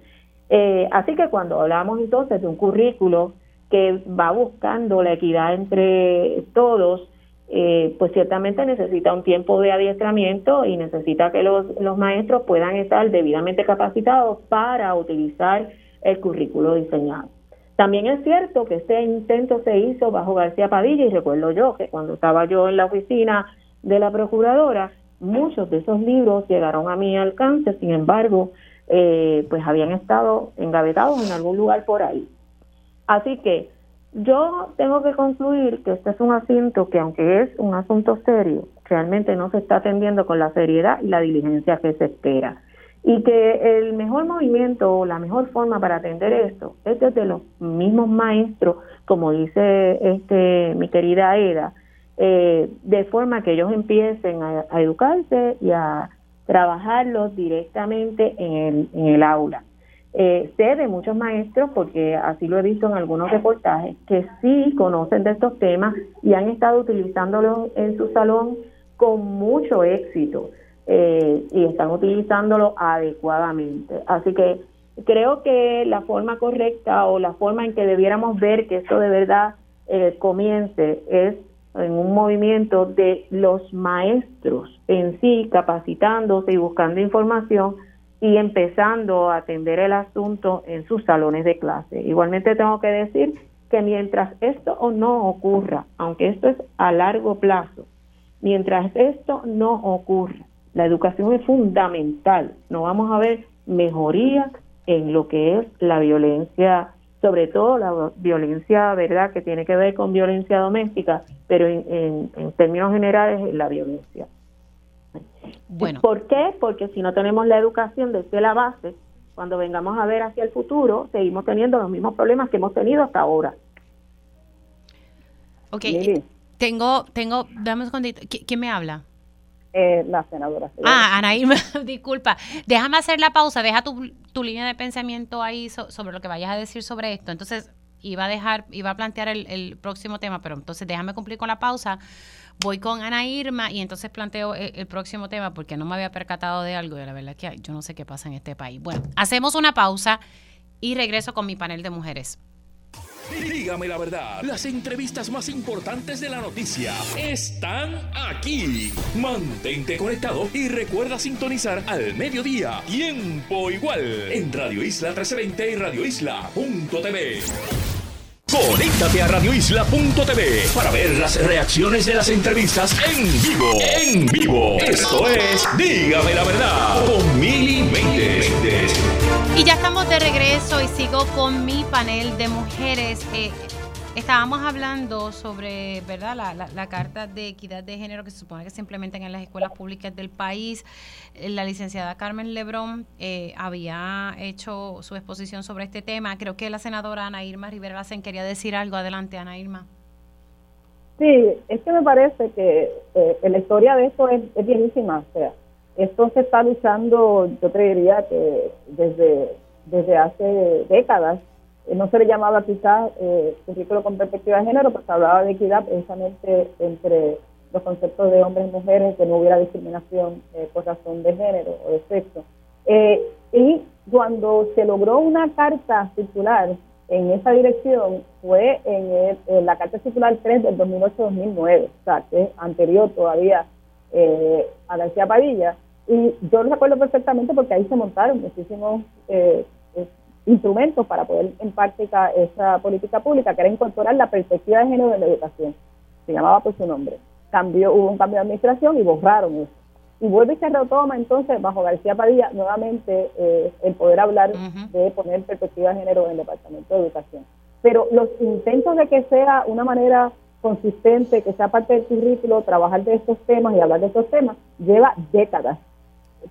Eh, así que cuando hablamos entonces de un currículo que va buscando la equidad entre todos, eh, pues ciertamente necesita un tiempo de adiestramiento y necesita que los, los maestros puedan estar debidamente capacitados para utilizar el currículo diseñado. También es cierto que este intento se hizo bajo García Padilla y recuerdo yo que cuando estaba yo en la oficina de la procuradora, muchos de esos libros llegaron a mi alcance, sin embargo, eh, pues habían estado engavetados en algún lugar por ahí. Así que yo tengo que concluir que este es un asunto que, aunque es un asunto serio, realmente no se está atendiendo con la seriedad y la diligencia que se espera. Y que el mejor movimiento o la mejor forma para atender esto es desde los mismos maestros, como dice este mi querida Eda, eh, de forma que ellos empiecen a, educarse y a trabajarlos directamente en el, en el aula. Eh, sé de muchos maestros, porque así lo he visto en algunos reportajes, que sí conocen de estos temas y han estado utilizándolos en su salón con mucho éxito eh, y están utilizándolo adecuadamente. Así que creo que la forma correcta o la forma en que debiéramos ver que esto de verdad eh, comience es en un movimiento de los maestros en sí capacitándose y buscando información y empezando a atender el asunto en sus salones de clase. Igualmente tengo que decir que mientras esto no ocurra, aunque esto es a largo plazo, mientras esto no ocurra, la educación es fundamental. No vamos a ver mejoría en lo que es la violencia sobre todo la violencia, ¿verdad?, que tiene que ver con violencia doméstica, pero en, en, términos generales la violencia. Bueno. ¿Por qué? Porque si no tenemos la educación desde la base, cuando vengamos a ver hacia el futuro, seguimos teniendo los mismos problemas que hemos tenido hasta ahora. Ok, tengo, tengo, dame un segundito, ¿quién me habla? Eh, la senadora. Ah, Anaí, disculpa. Déjame hacer la pausa, deja tu, tu línea de pensamiento ahí sobre lo que vayas a decir sobre esto. Entonces, iba a dejar, iba a plantear el, próximo tema, pero entonces déjame cumplir con la pausa. Voy con Ana Irma y entonces planteo el, el próximo tema porque no me había percatado de algo y la verdad es que yo no sé qué pasa en este país. Bueno, hacemos una pausa y regreso con mi panel de mujeres. Dígame la verdad, las entrevistas más importantes de la noticia están aquí. Mantente conectado y recuerda sintonizar al mediodía, tiempo igual, en Radio Isla 1320 y radioisla.tv. Conéctate a radioisla.tv para ver las reacciones de las entrevistas en vivo. En vivo. Esto es Dígame la verdad con Mili Y ya estamos de regreso y sigo con mi panel de mujeres. Eh, Estábamos hablando sobre, ¿verdad?, la, carta de equidad de género que se supone que se implementa en las escuelas públicas del país. Eh, la licenciada Carmen Lebrón eh, había hecho su exposición sobre este tema. Creo que la senadora Ana Irma Rivera Lacen quería decir algo. Adelante, Ana Irma. Sí, es que me parece que eh, la historia de esto es, es bienísima. O sea, esto se está luchando, yo creería que desde, desde hace décadas no se le llamaba quizás eh, currículo con perspectiva de género, porque hablaba de equidad precisamente entre los conceptos de hombres y mujeres, que no hubiera discriminación eh, por razón de género o de sexo. Eh, y cuando se logró una carta circular en esa dirección fue en, la carta circular 3 del 2008-2009, o sea, que es anterior todavía a García Padilla. Y yo lo recuerdo perfectamente porque ahí se montaron muchísimos instrumentos para poder en práctica esa política pública, que era incorporar la perspectiva de género en la educación. Se llamaba por su nombre. Cambió, hubo un cambio de administración y borraron eso. Y vuelve y se retoma entonces bajo García Padilla nuevamente eh, el poder hablar de poner perspectiva de género en el Departamento de Educación. Pero los intentos de que sea una manera consistente, que sea parte del currículo, trabajar de estos temas y hablar de estos temas, lleva décadas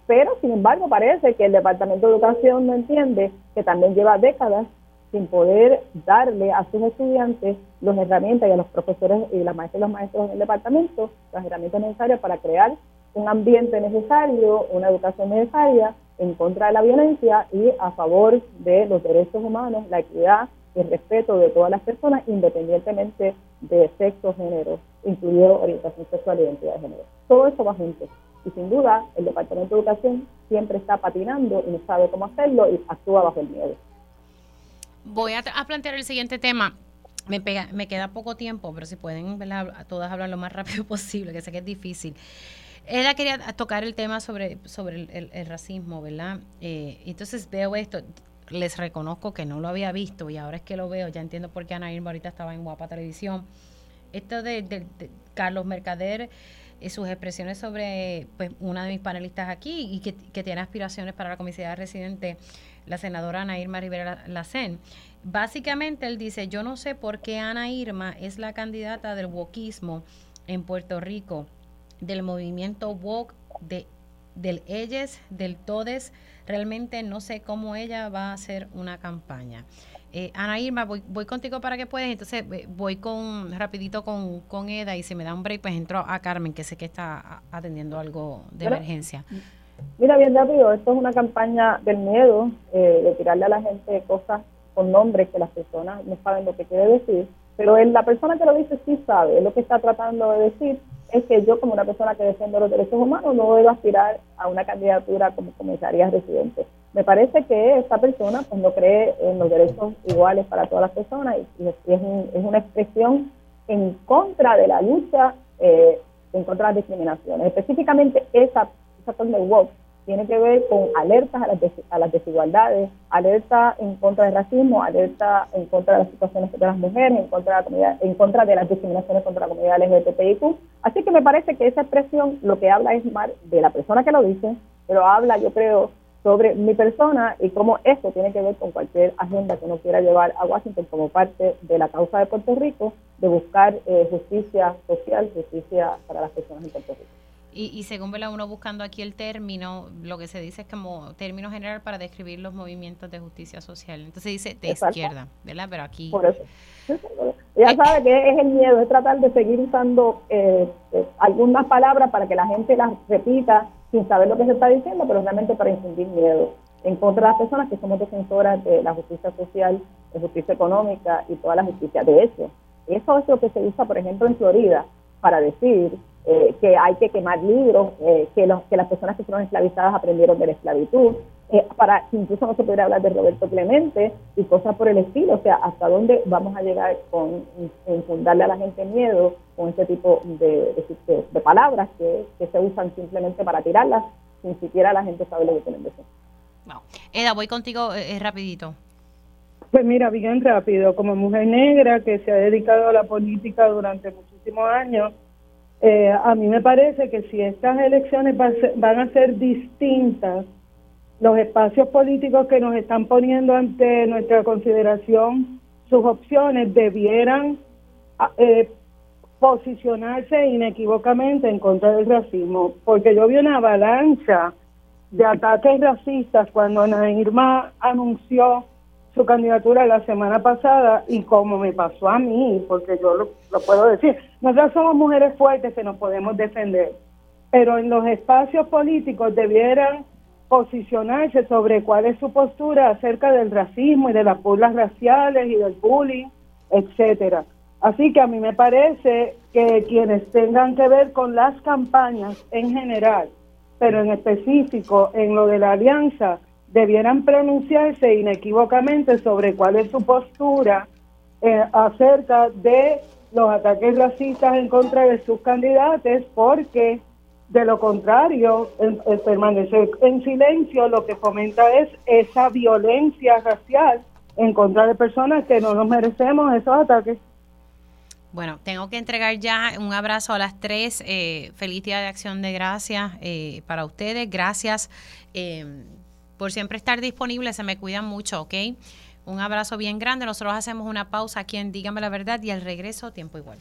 pero sin embargo parece que el Departamento de Educación no entiende que también lleva décadas sin poder darle a sus estudiantes las herramientas y a los profesores y las maestras y los maestros del departamento las herramientas necesarias para crear un ambiente necesario, una educación necesaria en contra de la violencia y a favor de los derechos humanos, la equidad y el respeto de todas las personas independientemente de sexo, género, incluido orientación sexual y identidad de género. Todo eso va junto. Y sin duda, el Departamento de Educación siempre está patinando y no sabe cómo hacerlo y actúa bajo el miedo. Voy a, plantear el siguiente tema. Me, pega, me queda poco tiempo, pero si pueden todas hablar lo más rápido posible, que sé que es difícil. Ella quería tocar el tema sobre, sobre el, racismo, ¿verdad? Eh, entonces veo esto, les reconozco que no lo había visto y ahora es que lo veo, ya entiendo por qué Ana Irma ahorita estaba en Guapa Televisión. Esto de, de Carlos Mercader eh, sus expresiones sobre pues, una de mis panelistas aquí y que, tiene aspiraciones para la comisaría residente, la senadora Ana Irma Rivera Lacén. Básicamente él dice, yo no sé por qué Ana Irma es la candidata del wokismo en Puerto Rico, del movimiento wok, de, del ellos, del todes, realmente no sé cómo ella va a hacer una campaña. Eh, Ana Irma, voy, voy contigo para que puedas, entonces voy con rapidito con, con Eda y si me da un break, pues entro a Carmen, que sé que está atendiendo algo de emergencia. Mira, bien rápido, esto es una campaña del miedo, eh, de tirarle a la gente cosas con nombres que las personas no saben lo que quiere decir, pero la persona que lo dice sí sabe, lo que está tratando de decir es que yo como una persona que defiende los derechos humanos no debo aspirar a una candidatura como comisaría residente me parece que esta persona pues no cree en los derechos iguales para todas las personas y, es, una expresión en contra de la lucha eh, en contra de las discriminaciones. Específicamente esa, esa de WOC tiene que ver con alertas a las, a las desigualdades, alerta en contra del racismo, alerta en contra de las situaciones de las mujeres, en contra de la comunidad, en contra de las discriminaciones contra la comunidad LGBTIQ. Así que me parece que esa expresión lo que habla es más de la persona que lo dice, pero habla, yo creo, sobre mi persona y cómo esto tiene que ver con cualquier agenda que uno quiera llevar a Washington como parte de la causa de Puerto Rico, de buscar eh, justicia social, justicia para las personas en Puerto Rico. Y, y según ¿verdad? uno buscando aquí el término, lo que se dice es como término general para describir los movimientos de justicia social. Entonces dice de Exacto. izquierda, ¿verdad? Pero aquí... Por eso. Ya sabe que es el miedo, es tratar de seguir usando eh, eh, algunas palabras para que la gente las repita sin saber lo que se está diciendo, pero realmente para infundir miedo en contra de las personas que somos defensoras de la justicia social, de justicia económica y toda la justicia. De hecho, eso es lo que se usa, por ejemplo, en Florida para decir eh, que hay que quemar libros, eh, que, los, que las personas que fueron esclavizadas aprendieron de la esclavitud, eh, para que incluso no se pudiera hablar de Roberto Clemente y cosas por el estilo. O sea, hasta dónde vamos a llegar con infundarle a la gente miedo con este tipo de, de, de palabras que, que se usan simplemente para tirarlas, sin siquiera la gente sabe lo que tienen decir. Eda, voy contigo eh, rapidito. Pues mira, bien rápido, como mujer negra que se ha dedicado a la política durante muchísimos años, eh, a mí me parece que si estas elecciones van a, ser, distintas, los espacios políticos que nos están poniendo ante nuestra consideración, sus opciones debieran eh, posicionarse inequívocamente en contra del racismo, porque yo vi una avalancha de ataques racistas cuando Ana Irma anunció su candidatura la semana pasada y como me pasó a mí, porque yo lo, puedo decir, nosotras somos mujeres fuertes que nos podemos defender, pero en los espacios políticos debieran posicionarse sobre cuál es su postura acerca del racismo y de las burlas raciales y del bullying, etcétera. Así que a mí me parece que quienes tengan que ver con las campañas en general, pero en específico en lo de la alianza, debieran pronunciarse inequívocamente sobre cuál es su postura eh, acerca de los ataques racistas en contra de sus candidatos, porque de lo contrario, el, el permanecer en silencio lo que fomenta es esa violencia racial en contra de personas que no nos merecemos esos ataques. Bueno, tengo que entregar ya un abrazo a las tres. Eh, feliz día de acción de gracias eh, para ustedes. Gracias eh, por siempre estar disponibles. Se me cuidan mucho, ¿ok? Un abrazo bien grande. Nosotros hacemos una pausa aquí en Dígame la Verdad y al regreso, tiempo igual.